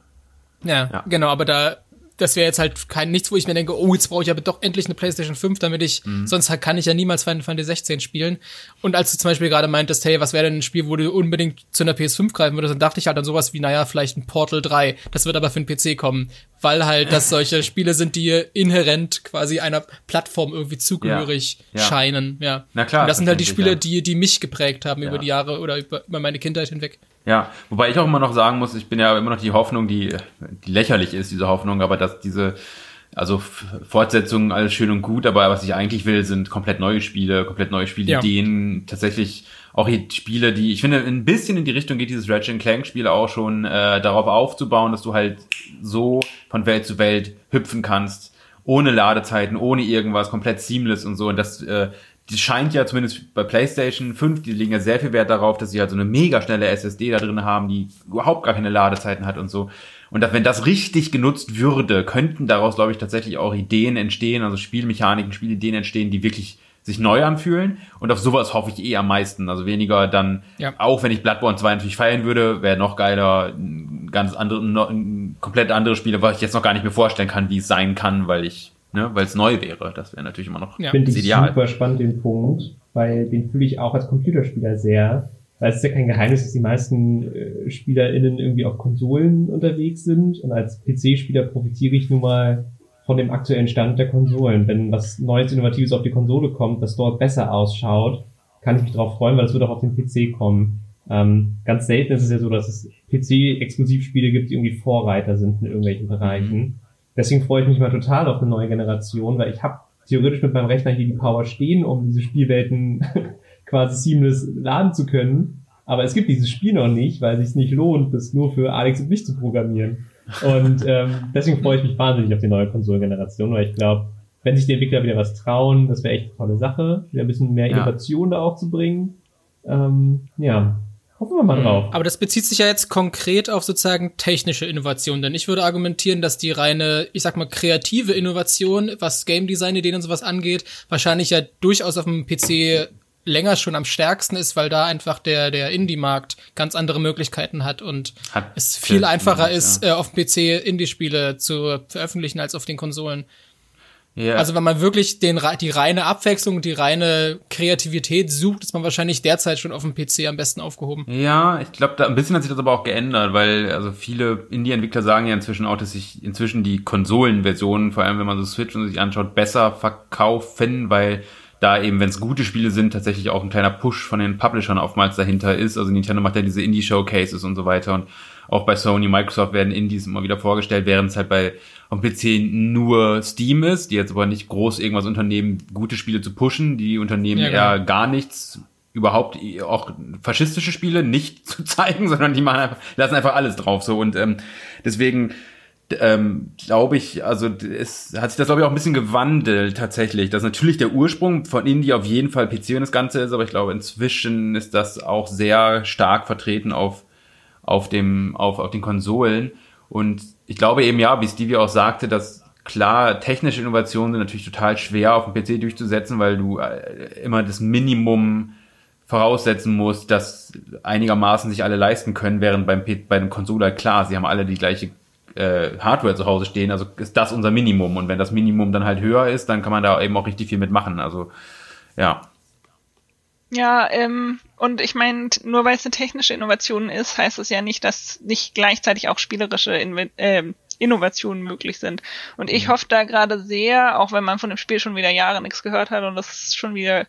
Ja, ja, genau, aber da das wäre jetzt halt kein nichts, wo ich mir denke, oh, jetzt brauche ich aber doch endlich eine PlayStation 5, damit ich, mhm. sonst kann ich ja niemals Final Fantasy 16 spielen. Und als du zum Beispiel gerade meintest, hey, was wäre denn ein Spiel, wo du unbedingt zu einer PS5 greifen würdest, dann dachte ich halt an sowas wie, naja, vielleicht ein Portal 3. Das wird aber für den PC kommen. Weil halt das [LAUGHS] solche Spiele sind, die inhärent quasi einer Plattform irgendwie zugehörig ja, ja. scheinen, ja. Na klar. Und das sind halt die Spiele, die, die mich geprägt haben über die Jahre oder über, über meine Kindheit hinweg. Ja, wobei ich auch immer noch sagen muss, ich bin ja immer noch die Hoffnung, die, die lächerlich ist, diese Hoffnung, aber dass diese, also Fortsetzungen alles schön und gut, aber was ich eigentlich will, sind komplett neue Spiele, komplett neue Spielideen, ja. tatsächlich auch Spiele, die, ich finde, ein bisschen in die Richtung geht dieses Ratchet Clank Spiel auch schon, äh, darauf aufzubauen, dass du halt so von Welt zu Welt hüpfen kannst, ohne Ladezeiten, ohne irgendwas, komplett seamless und so, und das, äh, die scheint ja zumindest bei PlayStation 5, die legen ja sehr viel Wert darauf, dass sie halt so eine mega schnelle SSD da drin haben, die überhaupt gar keine Ladezeiten hat und so. Und dass, wenn das richtig genutzt würde, könnten daraus, glaube ich, tatsächlich auch Ideen entstehen, also Spielmechaniken, Spielideen entstehen, die wirklich sich neu anfühlen. Und auf sowas hoffe ich eh am meisten. Also weniger dann, ja. auch wenn ich Bloodborne 2 natürlich feiern würde, wäre noch geiler, ein ganz andere, ein komplett andere Spiele, was ich jetzt noch gar nicht mehr vorstellen kann, wie es sein kann, weil ich ne, weil es neu wäre. Das wäre natürlich immer noch ja. Finde ich ideal. super spannend den Punkt, weil den fühle ich auch als Computerspieler sehr. Weil es ist ja kein Geheimnis, dass die meisten äh, SpielerInnen irgendwie auf Konsolen unterwegs sind und als PC-Spieler profitiere ich nun mal von dem aktuellen Stand der Konsolen. Wenn was Neues, Innovatives auf die Konsole kommt, das dort besser ausschaut, kann ich mich darauf freuen, weil es wird auch auf den PC kommen. Ähm, ganz selten ist es ja so, dass es PC-Exklusivspiele gibt, die irgendwie Vorreiter sind in irgendwelchen Bereichen. Deswegen freue ich mich mal total auf eine neue Generation, weil ich habe theoretisch mit meinem Rechner hier die Power stehen, um diese Spielwelten [LAUGHS] quasi seamless laden zu können. Aber es gibt dieses Spiel noch nicht, weil es sich nicht lohnt, das nur für Alex und mich zu programmieren. Und ähm, deswegen freue ich mich wahnsinnig auf die neue Konsolengeneration, weil ich glaube, wenn sich die Entwickler wieder was trauen, das wäre echt eine tolle Sache, wieder ein bisschen mehr Innovation ja. da auch zu bringen. Ähm, ja, Hoffen wir mal drauf. Aber das bezieht sich ja jetzt konkret auf sozusagen technische Innovation, denn ich würde argumentieren, dass die reine, ich sag mal, kreative Innovation, was Game Design Ideen und sowas angeht, wahrscheinlich ja durchaus auf dem PC länger schon am stärksten ist, weil da einfach der, der Indie-Markt ganz andere Möglichkeiten hat und hat es viel einfacher ist, ja. äh, auf dem PC Indie-Spiele zu veröffentlichen als auf den Konsolen. Ja. Also wenn man wirklich den, die reine Abwechslung, die reine Kreativität sucht, ist man wahrscheinlich derzeit schon auf dem PC am besten aufgehoben. Ja, ich glaube, da ein bisschen hat sich das aber auch geändert, weil also viele Indie-Entwickler sagen ja inzwischen auch, dass sich inzwischen die Konsolenversionen, vor allem wenn man so Switch und sich anschaut, besser verkaufen, weil da eben, wenn es gute Spiele sind, tatsächlich auch ein kleiner Push von den Publishern oftmals dahinter ist. Also Nintendo macht ja diese Indie-Showcases und so weiter und auch bei Sony, Microsoft werden Indies immer wieder vorgestellt, während es halt bei am PC nur Steam ist, die jetzt aber nicht groß irgendwas unternehmen, gute Spiele zu pushen. Die unternehmen ja, genau. eher gar nichts, überhaupt auch faschistische Spiele nicht [LAUGHS] zu zeigen, sondern die machen einfach, lassen einfach alles drauf so und ähm, deswegen ähm, glaube ich, also es hat sich das glaube ich auch ein bisschen gewandelt tatsächlich. Das ist natürlich der Ursprung von Indie auf jeden Fall PC und das Ganze ist, aber ich glaube inzwischen ist das auch sehr stark vertreten auf auf dem, auf, auf den Konsolen. Und ich glaube eben ja, wie Stevie auch sagte, dass klar, technische Innovationen sind natürlich total schwer auf dem PC durchzusetzen, weil du äh, immer das Minimum voraussetzen musst, dass einigermaßen sich alle leisten können, während beim, bei dem Konsole klar, sie haben alle die gleiche äh, Hardware zu Hause stehen, also ist das unser Minimum. Und wenn das Minimum dann halt höher ist, dann kann man da eben auch richtig viel mitmachen. Also ja. Ja, ähm, und ich meine, nur weil es eine technische Innovation ist, heißt es ja nicht, dass nicht gleichzeitig auch spielerische Inve äh, Innovationen möglich sind. Und ich mhm. hoffe da gerade sehr, auch wenn man von dem Spiel schon wieder Jahre nichts gehört hat und das schon wieder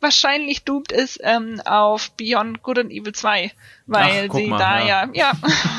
wahrscheinlich doomed ist ähm, auf Beyond Good and Evil 2, weil Ach, sie mal, da ja, ja, ja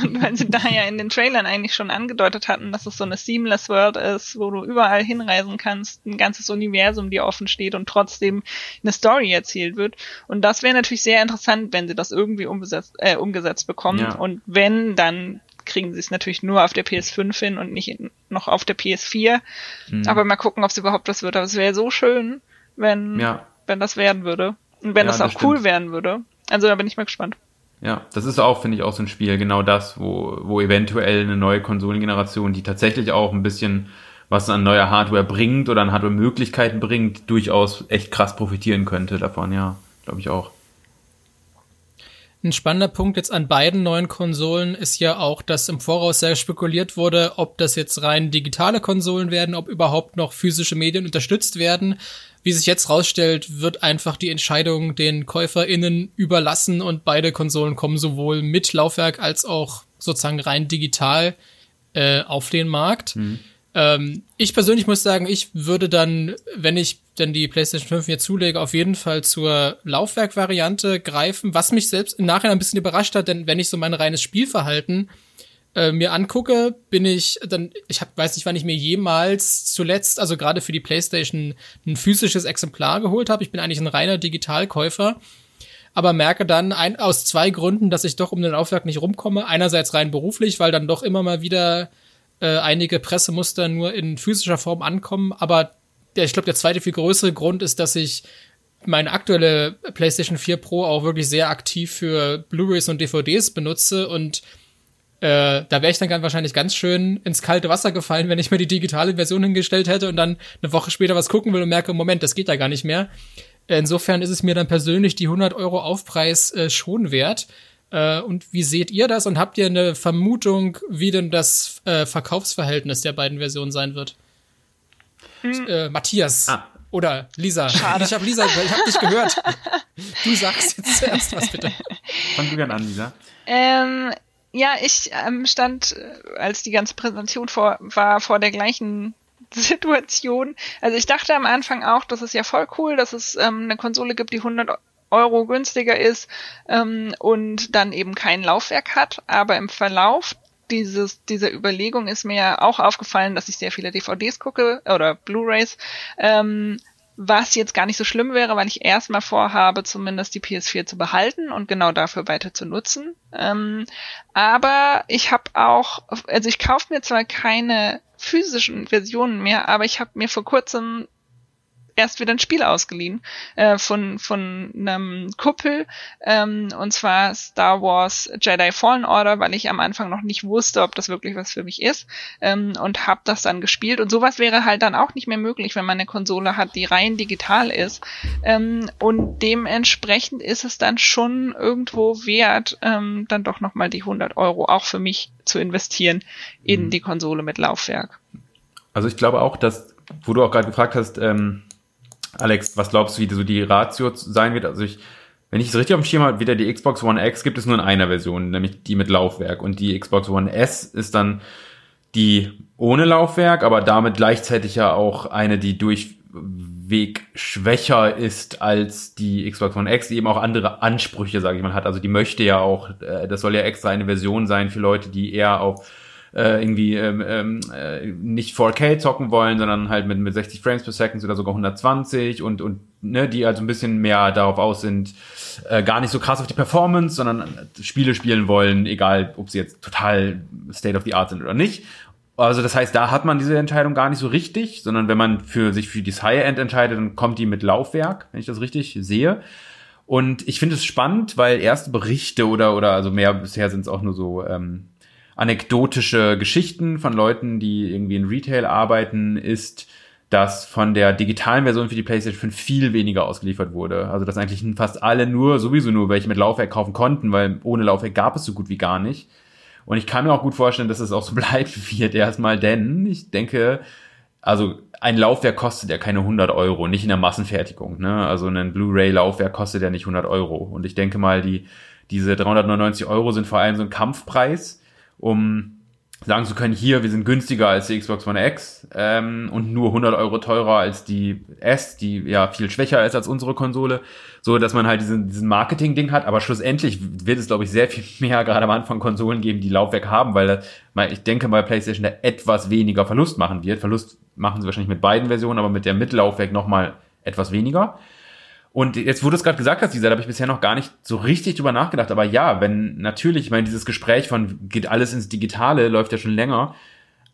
[LAUGHS] weil sie da ja in den Trailern eigentlich schon angedeutet hatten, dass es so eine seamless World ist, wo du überall hinreisen kannst, ein ganzes Universum dir offen steht und trotzdem eine Story erzählt wird. Und das wäre natürlich sehr interessant, wenn sie das irgendwie umgesetzt, äh, umgesetzt bekommen. Ja. Und wenn, dann kriegen sie es natürlich nur auf der PS5 hin und nicht in, noch auf der PS4. Mhm. Aber mal gucken, ob es überhaupt was wird. Aber es wäre so schön, wenn, ja. Wenn das werden würde. Und wenn ja, das auch das cool werden würde. Also da bin ich mal gespannt. Ja, das ist auch, finde ich, auch so ein Spiel, genau das, wo, wo eventuell eine neue Konsolengeneration, die tatsächlich auch ein bisschen was an neuer Hardware bringt oder an Hardware-Möglichkeiten bringt, durchaus echt krass profitieren könnte davon, ja, glaube ich auch. Ein spannender Punkt jetzt an beiden neuen Konsolen ist ja auch, dass im Voraus sehr spekuliert wurde, ob das jetzt rein digitale Konsolen werden, ob überhaupt noch physische Medien unterstützt werden. Wie sich jetzt rausstellt, wird einfach die Entscheidung den KäuferInnen überlassen und beide Konsolen kommen sowohl mit Laufwerk als auch sozusagen rein digital äh, auf den Markt. Mhm. Ähm, ich persönlich muss sagen, ich würde dann, wenn ich denn die PlayStation 5 mir zulege, auf jeden Fall zur Laufwerkvariante greifen, was mich selbst im Nachhinein ein bisschen überrascht hat, denn wenn ich so mein reines Spielverhalten äh, mir angucke, bin ich dann, ich hab, weiß nicht, wann ich mir jemals zuletzt, also gerade für die PlayStation, ein physisches Exemplar geholt habe. Ich bin eigentlich ein reiner Digitalkäufer aber merke dann ein, aus zwei Gründen, dass ich doch um den Laufwerk nicht rumkomme. Einerseits rein beruflich, weil dann doch immer mal wieder äh, einige Pressemuster nur in physischer Form ankommen. Aber der, ich glaube, der zweite viel größere Grund ist, dass ich meine aktuelle PlayStation 4 Pro auch wirklich sehr aktiv für Blu-rays und DVDs benutze und äh, da wäre ich dann ganz wahrscheinlich ganz schön ins kalte Wasser gefallen, wenn ich mir die digitale Version hingestellt hätte und dann eine Woche später was gucken will und merke, Moment, das geht ja gar nicht mehr. Insofern ist es mir dann persönlich die 100 Euro Aufpreis äh, schon wert. Äh, und wie seht ihr das und habt ihr eine Vermutung, wie denn das äh, Verkaufsverhältnis der beiden Versionen sein wird? Hm. Äh, Matthias. Ah. Oder Lisa. Schade. Ich habe Lisa, ich habe dich gehört. [LAUGHS] Du sagst jetzt [LAUGHS] zuerst was bitte. [LAUGHS] Fang du gern an, Lisa. Ähm, ja, ich ähm, stand, äh, als die ganze Präsentation vor, war, vor der gleichen [LAUGHS] Situation. Also ich dachte am Anfang auch, das ist ja voll cool, dass es ähm, eine Konsole gibt, die 100 Euro günstiger ist ähm, und dann eben kein Laufwerk hat. Aber im Verlauf dieses, dieser Überlegung ist mir auch aufgefallen, dass ich sehr viele DVDs gucke oder Blu-rays, ähm, was jetzt gar nicht so schlimm wäre, weil ich erstmal vorhabe, zumindest die PS4 zu behalten und genau dafür weiter zu nutzen. Ähm, aber ich habe auch, also ich kaufe mir zwar keine physischen Versionen mehr, aber ich habe mir vor kurzem erst wieder ein Spiel ausgeliehen äh, von von einem Kuppel ähm, und zwar Star Wars Jedi Fallen Order, weil ich am Anfang noch nicht wusste, ob das wirklich was für mich ist ähm, und habe das dann gespielt und sowas wäre halt dann auch nicht mehr möglich, wenn man eine Konsole hat, die rein digital ist ähm, und dementsprechend ist es dann schon irgendwo wert, ähm, dann doch noch mal die 100 Euro auch für mich zu investieren in mhm. die Konsole mit Laufwerk. Also ich glaube auch, dass, wo du auch gerade gefragt hast, ähm, Alex, was glaubst du, wie so die Ratio sein wird? Also ich, wenn ich es richtig auf dem Schirm habe, wieder die Xbox One X gibt es nur in einer Version, nämlich die mit Laufwerk. Und die Xbox One S ist dann die ohne Laufwerk, aber damit gleichzeitig ja auch eine, die durchweg schwächer ist als die Xbox One X, die eben auch andere Ansprüche, sage ich mal, hat. Also die möchte ja auch, äh, das soll ja extra eine Version sein für Leute, die eher auf äh, irgendwie ähm, ähm, äh, nicht 4K zocken wollen, sondern halt mit, mit 60 Frames per Second oder sogar 120 und, und ne, die also ein bisschen mehr darauf aus sind, äh, gar nicht so krass auf die Performance, sondern Spiele spielen wollen, egal ob sie jetzt total State of the Art sind oder nicht. Also das heißt, da hat man diese Entscheidung gar nicht so richtig, sondern wenn man für sich für das High-End entscheidet, dann kommt die mit Laufwerk, wenn ich das richtig sehe. Und ich finde es spannend, weil erste Berichte oder oder also mehr bisher sind es auch nur so ähm, anekdotische Geschichten von Leuten, die irgendwie in Retail arbeiten, ist, dass von der digitalen Version für die PlayStation 5 viel weniger ausgeliefert wurde. Also dass eigentlich fast alle nur, sowieso nur welche mit Laufwerk kaufen konnten, weil ohne Laufwerk gab es so gut wie gar nicht. Und ich kann mir auch gut vorstellen, dass es auch so [LAUGHS] bleibt wird erstmal, denn ich denke, also ein Laufwerk kostet ja keine 100 Euro, nicht in der Massenfertigung. Ne? Also ein Blu-ray-Laufwerk kostet ja nicht 100 Euro. Und ich denke mal, die diese 399 Euro sind vor allem so ein Kampfpreis um sagen zu können, hier, wir sind günstiger als die Xbox One X ähm, und nur 100 Euro teurer als die S, die ja viel schwächer ist als unsere Konsole, so dass man halt diesen, diesen Marketing-Ding hat, aber schlussendlich wird es, glaube ich, sehr viel mehr gerade am Anfang Konsolen geben, die Laufwerk haben, weil ich denke mal, PlayStation da etwas weniger Verlust machen wird. Verlust machen sie wahrscheinlich mit beiden Versionen, aber mit der Mittellaufwerk nochmal etwas weniger. Und jetzt wurde es gerade gesagt, dass dieser, da habe ich bisher noch gar nicht so richtig drüber nachgedacht. Aber ja, wenn natürlich, ich meine, dieses Gespräch von geht alles ins Digitale läuft ja schon länger.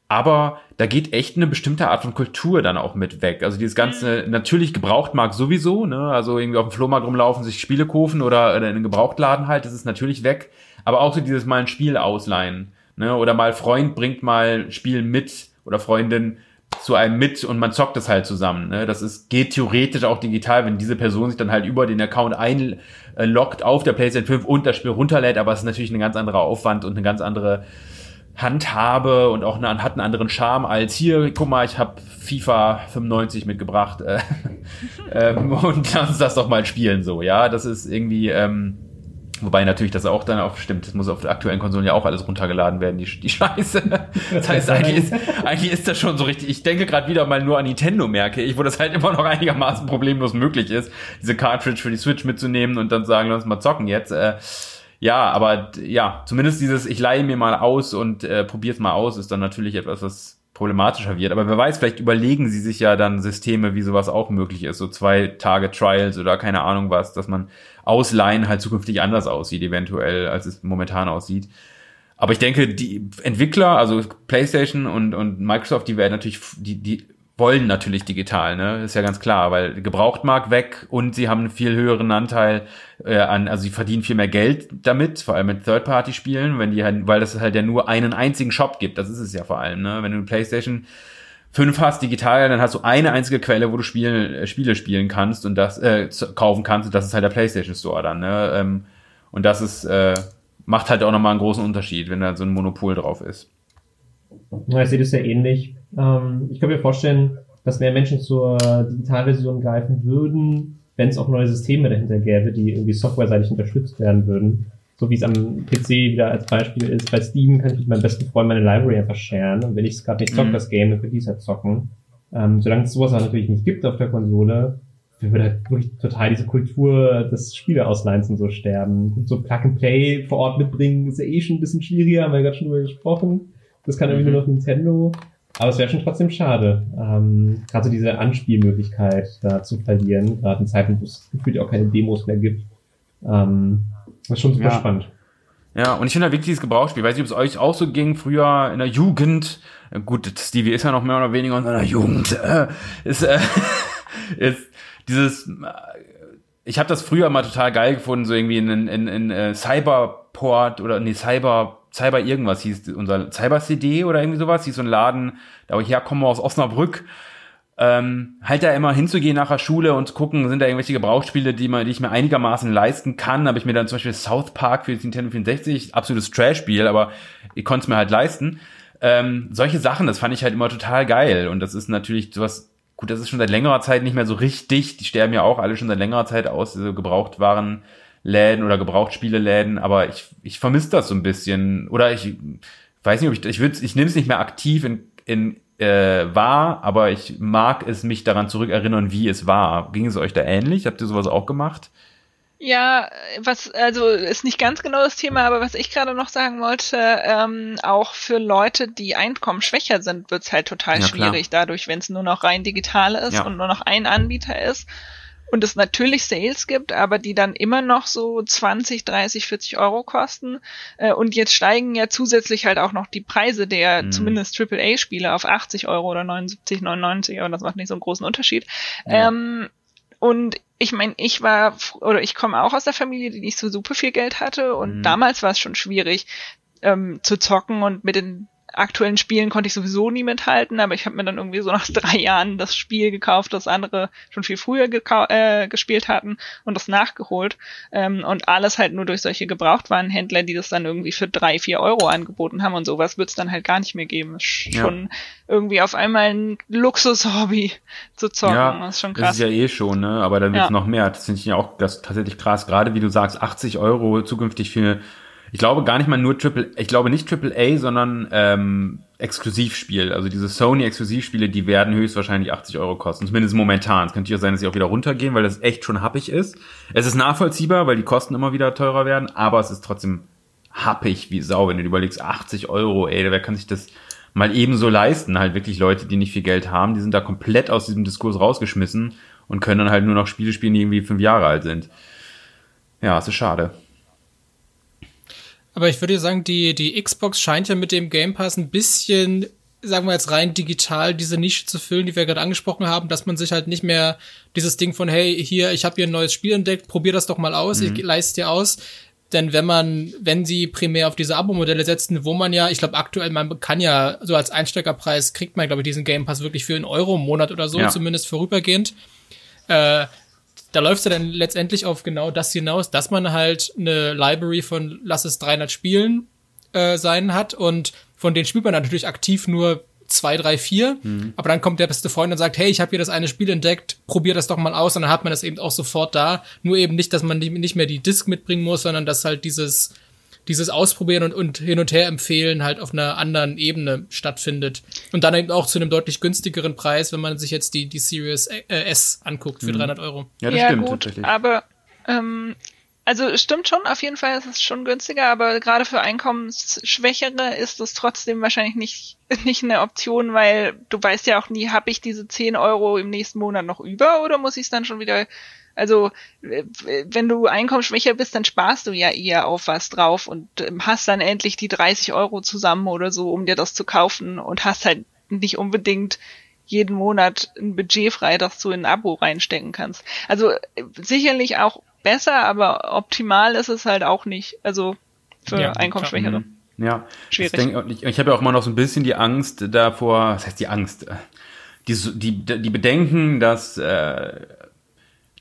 Aber da geht echt eine bestimmte Art von Kultur dann auch mit weg. Also dieses ganze, mhm. natürlich Gebrauchtmarkt sowieso, ne? Also irgendwie auf dem Flohmarkt rumlaufen, sich Spiele kaufen oder, oder in einen Gebrauchtladen halt, das ist natürlich weg. Aber auch so dieses mal ein Spiel ausleihen, ne? Oder mal Freund bringt mal Spiel mit oder Freundin zu einem mit und man zockt es halt zusammen. Ne? Das ist, geht theoretisch auch digital, wenn diese Person sich dann halt über den Account einloggt auf der PlayStation 5 und das Spiel runterlädt, aber es ist natürlich ein ganz anderer Aufwand und eine ganz andere Handhabe und auch eine, hat einen anderen Charme als hier, guck mal, ich habe FIFA 95 mitgebracht äh, [LAUGHS] ähm, und lass uns das doch mal spielen so, ja, das ist irgendwie ähm, Wobei natürlich das auch dann auch stimmt, das muss auf der aktuellen Konsolen ja auch alles runtergeladen werden, die, die Scheiße. [LAUGHS] Das heißt, eigentlich ist, eigentlich ist das schon so richtig. Ich denke gerade wieder mal nur an Nintendo, merke ich, wo das halt immer noch einigermaßen problemlos möglich ist, diese Cartridge für die Switch mitzunehmen und dann sagen, lass mal zocken jetzt. Äh, ja, aber ja, zumindest dieses, ich leihe mir mal aus und äh, probier's mal aus, ist dann natürlich etwas, was problematischer wird. Aber wer weiß, vielleicht überlegen sie sich ja dann Systeme, wie sowas auch möglich ist, so zwei Tage Trials oder keine Ahnung was, dass man ausleihen halt zukünftig anders aussieht, eventuell, als es momentan aussieht. Aber ich denke, die Entwickler, also PlayStation und, und Microsoft, die werden natürlich, die, die wollen natürlich digital, ne? Ist ja ganz klar, weil Gebrauchtmarkt weg und sie haben einen viel höheren Anteil äh, an, also sie verdienen viel mehr Geld damit, vor allem mit Third-Party-Spielen, wenn die halt, weil das halt ja nur einen einzigen Shop gibt, das ist es ja vor allem, ne? Wenn du PlayStation 5 hast digital, dann hast du eine einzige Quelle, wo du Spiel, äh, Spiele spielen kannst und das äh, kaufen kannst und das ist halt der PlayStation Store dann, ne? Ähm, und das ist äh, macht halt auch nochmal einen großen Unterschied, wenn da so ein Monopol drauf ist. Ja, ich sehe das ja ähnlich. Ähm, ich kann mir vorstellen, dass mehr Menschen zur Digitalversion greifen würden, wenn es auch neue Systeme dahinter gäbe, die irgendwie softwareseitig unterstützt werden würden. So wie es am PC wieder als Beispiel ist. Bei Steam kann ich mit meinem besten Freund meine Library einfach sharen. Und wenn ich es gerade nicht zocke, mhm. das Game, dann könnte ich es halt zocken. Ähm, solange es sowas natürlich nicht gibt auf der Konsole, würde halt wirklich total diese Kultur des Spieleausleihens und so sterben. so Plug and Play vor Ort mitbringen ist ja eh schon ein bisschen schwieriger, haben wir gerade schon drüber gesprochen. Das kann irgendwie mhm. nur noch Nintendo. Aber es wäre schon trotzdem schade, ähm, gerade so diese Anspielmöglichkeit da zu verlieren, gerade in Zeiten, wo es gefühlt auch keine Demos mehr gibt. Ähm, das ist schon super ja. spannend. Ja, und ich finde da wirklich dieses Gebrauchsspiel. Ich weiß nicht, ob es euch auch so ging, früher in der Jugend. Gut, Stevie ist ja noch mehr oder weniger in seiner Jugend. Äh, ist, äh, [LAUGHS] ist dieses, äh, ich habe das früher mal total geil gefunden, so irgendwie in, in, in, in äh, Cyberport oder nee, Cyber Cyber irgendwas hieß unser Cyber CD oder irgendwie sowas, hieß so ein Laden, da wo ich herkomme aus Osnabrück. Ähm, halt da immer hinzugehen nach der Schule und gucken, sind da irgendwelche Gebrauchsspiele, die, man, die ich mir einigermaßen leisten kann. Habe ich mir dann zum Beispiel South Park für Nintendo 64, absolutes Trash-Spiel, aber ich konnte es mir halt leisten. Ähm, solche Sachen, das fand ich halt immer total geil. Und das ist natürlich sowas, gut, das ist schon seit längerer Zeit nicht mehr so richtig. Die sterben ja auch alle schon seit längerer Zeit aus, diese Gebrauchtwaren. Läden oder Gebrauchtspieleläden, aber ich, ich vermisse das so ein bisschen. Oder ich weiß nicht, ob ich, ich würde, ich nehme es nicht mehr aktiv in, in äh, wahr, aber ich mag es mich daran zurückerinnern, wie es war. Ging es euch da ähnlich? Habt ihr sowas auch gemacht? Ja, was, also ist nicht ganz genau das Thema, aber was ich gerade noch sagen wollte, ähm, auch für Leute, die einkommensschwächer sind, wird's halt total ja, schwierig, klar. dadurch, wenn es nur noch rein digital ist ja. und nur noch ein Anbieter ist und es natürlich Sales gibt, aber die dann immer noch so 20, 30, 40 Euro kosten. Äh, und jetzt steigen ja zusätzlich halt auch noch die Preise der mhm. zumindest AAA-Spiele auf 80 Euro oder 79, 99, aber das macht nicht so einen großen Unterschied. Ja. Ähm, und ich meine, ich war oder ich komme auch aus der Familie, die nicht so super viel Geld hatte und mhm. damals war es schon schwierig ähm, zu zocken und mit den aktuellen Spielen konnte ich sowieso nie mithalten, aber ich habe mir dann irgendwie so nach [LAUGHS] drei Jahren das Spiel gekauft, das andere schon viel früher äh, gespielt hatten und das nachgeholt. Ähm, und alles halt nur durch solche Gebrauchtwarenhändler, die das dann irgendwie für drei, vier Euro angeboten haben und sowas wird es dann halt gar nicht mehr geben. Ist schon ja. irgendwie auf einmal ein Luxushobby zu zocken. Ja, das ist schon krass. Das ist ja eh schon, ne? Aber dann wird es ja. noch mehr. Das finde ich ja auch das tatsächlich krass. Gerade wie du sagst, 80 Euro zukünftig für ich glaube gar nicht mal nur Triple, ich glaube nicht Triple A, sondern ähm, Exklusivspiel. Also diese Sony-Exklusivspiele, die werden höchstwahrscheinlich 80 Euro kosten. Zumindest momentan. Es könnte ja sein, dass sie auch wieder runtergehen, weil das echt schon happig ist. Es ist nachvollziehbar, weil die Kosten immer wieder teurer werden, aber es ist trotzdem happig wie Sau, wenn du dir überlegst, 80 Euro, ey, wer kann sich das mal ebenso leisten? Halt wirklich Leute, die nicht viel Geld haben, die sind da komplett aus diesem Diskurs rausgeschmissen und können dann halt nur noch Spiele spielen, die irgendwie fünf Jahre alt sind. Ja, es ist schade. Aber ich würde sagen, die, die Xbox scheint ja mit dem Game Pass ein bisschen, sagen wir jetzt rein digital, diese Nische zu füllen, die wir gerade angesprochen haben, dass man sich halt nicht mehr dieses Ding von, hey, hier, ich habe hier ein neues Spiel entdeckt, probier das doch mal aus, mhm. ich leiste dir aus. Denn wenn man, wenn sie primär auf diese Abo-Modelle setzen, wo man ja, ich glaube aktuell, man kann ja so als Einsteigerpreis kriegt man, glaube ich, diesen Game Pass wirklich für einen Euro im Monat oder so, ja. zumindest vorübergehend. Äh, da läuft es ja dann letztendlich auf genau das hinaus, dass man halt eine Library von, lass es 300 Spielen äh, sein hat und von denen spielt man natürlich aktiv nur zwei, drei, vier. Mhm. Aber dann kommt der beste Freund und sagt, hey, ich habe hier das eine Spiel entdeckt, probier das doch mal aus. Und dann hat man das eben auch sofort da. Nur eben nicht, dass man nicht mehr die Disk mitbringen muss, sondern dass halt dieses dieses Ausprobieren und, und hin und her empfehlen halt auf einer anderen Ebene stattfindet. Und dann eben auch zu einem deutlich günstigeren Preis, wenn man sich jetzt die, die Series äh, S anguckt für mhm. 300 Euro. Ja, das ja, stimmt gut, tatsächlich. Aber ähm, also stimmt schon, auf jeden Fall ist es schon günstiger, aber gerade für Einkommensschwächere ist es trotzdem wahrscheinlich nicht, [LAUGHS] nicht eine Option, weil du weißt ja auch nie, habe ich diese 10 Euro im nächsten Monat noch über oder muss ich es dann schon wieder also wenn du einkommensschwächer bist, dann sparst du ja eher auf was drauf und ähm, hast dann endlich die 30 Euro zusammen oder so, um dir das zu kaufen und hast halt nicht unbedingt jeden Monat ein Budget frei, das du in ein Abo reinstecken kannst. Also sicherlich auch besser, aber optimal ist es halt auch nicht. Also für ja, Einkommensschwächere. Mhm. Ja, schwierig. Ich, ich, ich habe ja auch immer noch so ein bisschen die Angst davor, was heißt die Angst? Die, die, die Bedenken, dass äh,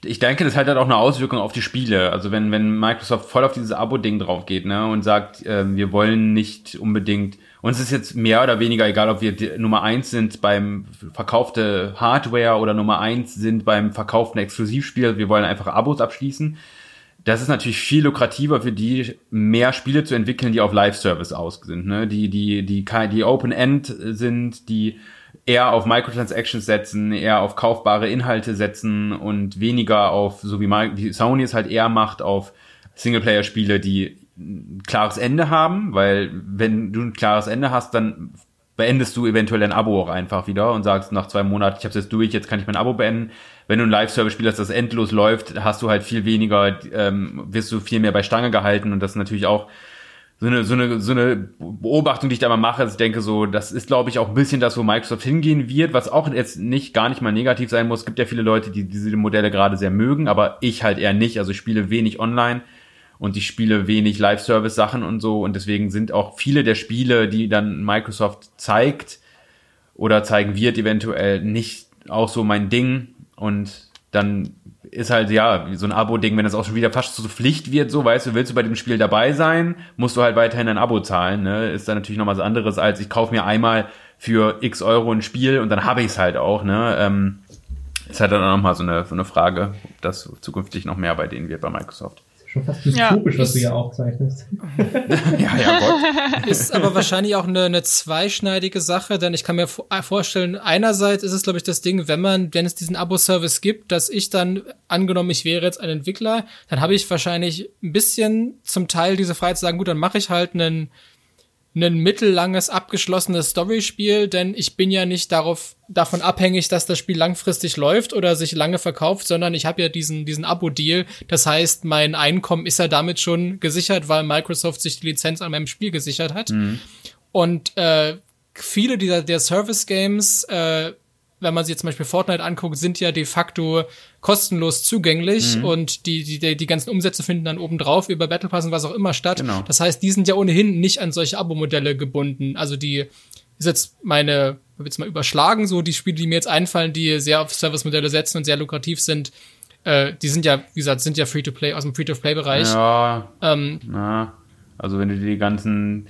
ich denke, das hat halt auch eine Auswirkung auf die Spiele. Also wenn, wenn Microsoft voll auf dieses Abo-Ding drauf geht, ne, und sagt, äh, wir wollen nicht unbedingt, uns ist jetzt mehr oder weniger egal, ob wir Nummer eins sind beim verkaufte Hardware oder Nummer eins sind beim verkauften Exklusivspiel, wir wollen einfach Abos abschließen. Das ist natürlich viel lukrativer für die, mehr Spiele zu entwickeln, die auf Live-Service aus sind, ne? die, die, die, die Open-End sind, die eher auf Microtransactions setzen, eher auf kaufbare Inhalte setzen und weniger auf, so wie, wie Sony es halt eher macht, auf Singleplayer-Spiele, die ein klares Ende haben, weil wenn du ein klares Ende hast, dann beendest du eventuell ein Abo auch einfach wieder und sagst nach zwei Monaten, ich hab's jetzt durch, jetzt kann ich mein Abo beenden. Wenn du ein Live-Service-Spiel hast, das endlos läuft, hast du halt viel weniger, ähm, wirst du viel mehr bei Stange gehalten und das ist natürlich auch so eine, so eine, so eine Beobachtung, die ich da mal mache, ich denke so, das ist, glaube ich, auch ein bisschen das, wo Microsoft hingehen wird, was auch jetzt nicht, gar nicht mal negativ sein muss. Es gibt ja viele Leute, die diese Modelle gerade sehr mögen, aber ich halt eher nicht. Also ich spiele wenig online und ich spiele wenig Live-Service-Sachen und so und deswegen sind auch viele der Spiele, die dann Microsoft zeigt oder zeigen wird, eventuell nicht auch so mein Ding und dann ist halt, ja, so ein Abo-Ding, wenn das auch schon wieder fast zur Pflicht wird, so, weißt du, willst du bei dem Spiel dabei sein, musst du halt weiterhin ein Abo zahlen, ne? Ist dann natürlich noch was anderes, als ich kaufe mir einmal für x Euro ein Spiel und dann habe ich es halt auch, ne? Ähm, ist halt dann auch nochmal so eine, so eine Frage, ob das zukünftig noch mehr bei denen wird bei Microsoft schon fast dystopisch, ja, was du hier aufzeichnest. [LAUGHS] ja, ja, Gott. Ist aber wahrscheinlich auch eine, eine zweischneidige Sache, denn ich kann mir äh, vorstellen, einerseits ist es, glaube ich, das Ding, wenn man, wenn es diesen Abo-Service gibt, dass ich dann, angenommen, ich wäre jetzt ein Entwickler, dann habe ich wahrscheinlich ein bisschen zum Teil diese Freiheit zu sagen, gut, dann mache ich halt einen ein mittellanges abgeschlossenes Storyspiel, denn ich bin ja nicht darauf davon abhängig, dass das Spiel langfristig läuft oder sich lange verkauft, sondern ich habe ja diesen diesen Abo-Deal. Das heißt, mein Einkommen ist ja damit schon gesichert, weil Microsoft sich die Lizenz an meinem Spiel gesichert hat. Mhm. Und äh, viele dieser der Service Games äh, wenn man sich zum Beispiel Fortnite anguckt, sind ja de facto kostenlos zugänglich mhm. und die, die, die ganzen Umsätze finden dann oben drauf über Battle Pass und was auch immer statt. Genau. Das heißt, die sind ja ohnehin nicht an solche Abo-Modelle gebunden. Also die ist jetzt meine, ich jetzt mal überschlagen, so die Spiele, die mir jetzt einfallen, die sehr auf Service-Modelle setzen und sehr lukrativ sind, äh, die sind ja, wie gesagt, sind ja Free-to-Play aus dem Free-to-Play-Bereich. Ja. Ähm, na, also wenn du die ganzen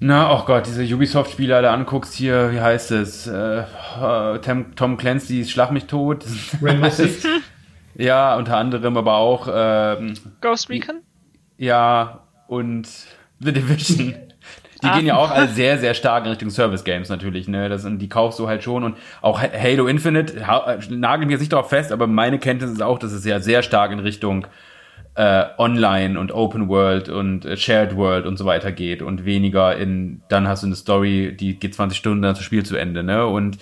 na, oh Gott, diese Ubisoft-Spiele alle anguckst hier, wie heißt es? Äh, Tom, Tom Clancy's Schlag mich tot. [LAUGHS] Rainbow Six? [LAUGHS] ja, unter anderem, aber auch ähm, Ghost Recon? Ja, und The Division. [LAUGHS] Die gehen ja auch alle sehr, sehr stark in Richtung Service Games natürlich, ne? Das, und die kaufst du halt schon. Und auch Halo Infinite, ha, nagel mir jetzt nicht darauf fest, aber meine Kenntnis ist auch, dass es ja sehr stark in Richtung äh, Online und Open World und äh, Shared World und so weiter geht und weniger in, dann hast du eine Story, die geht 20 Stunden, dann ist das Spiel zu Ende, ne? Und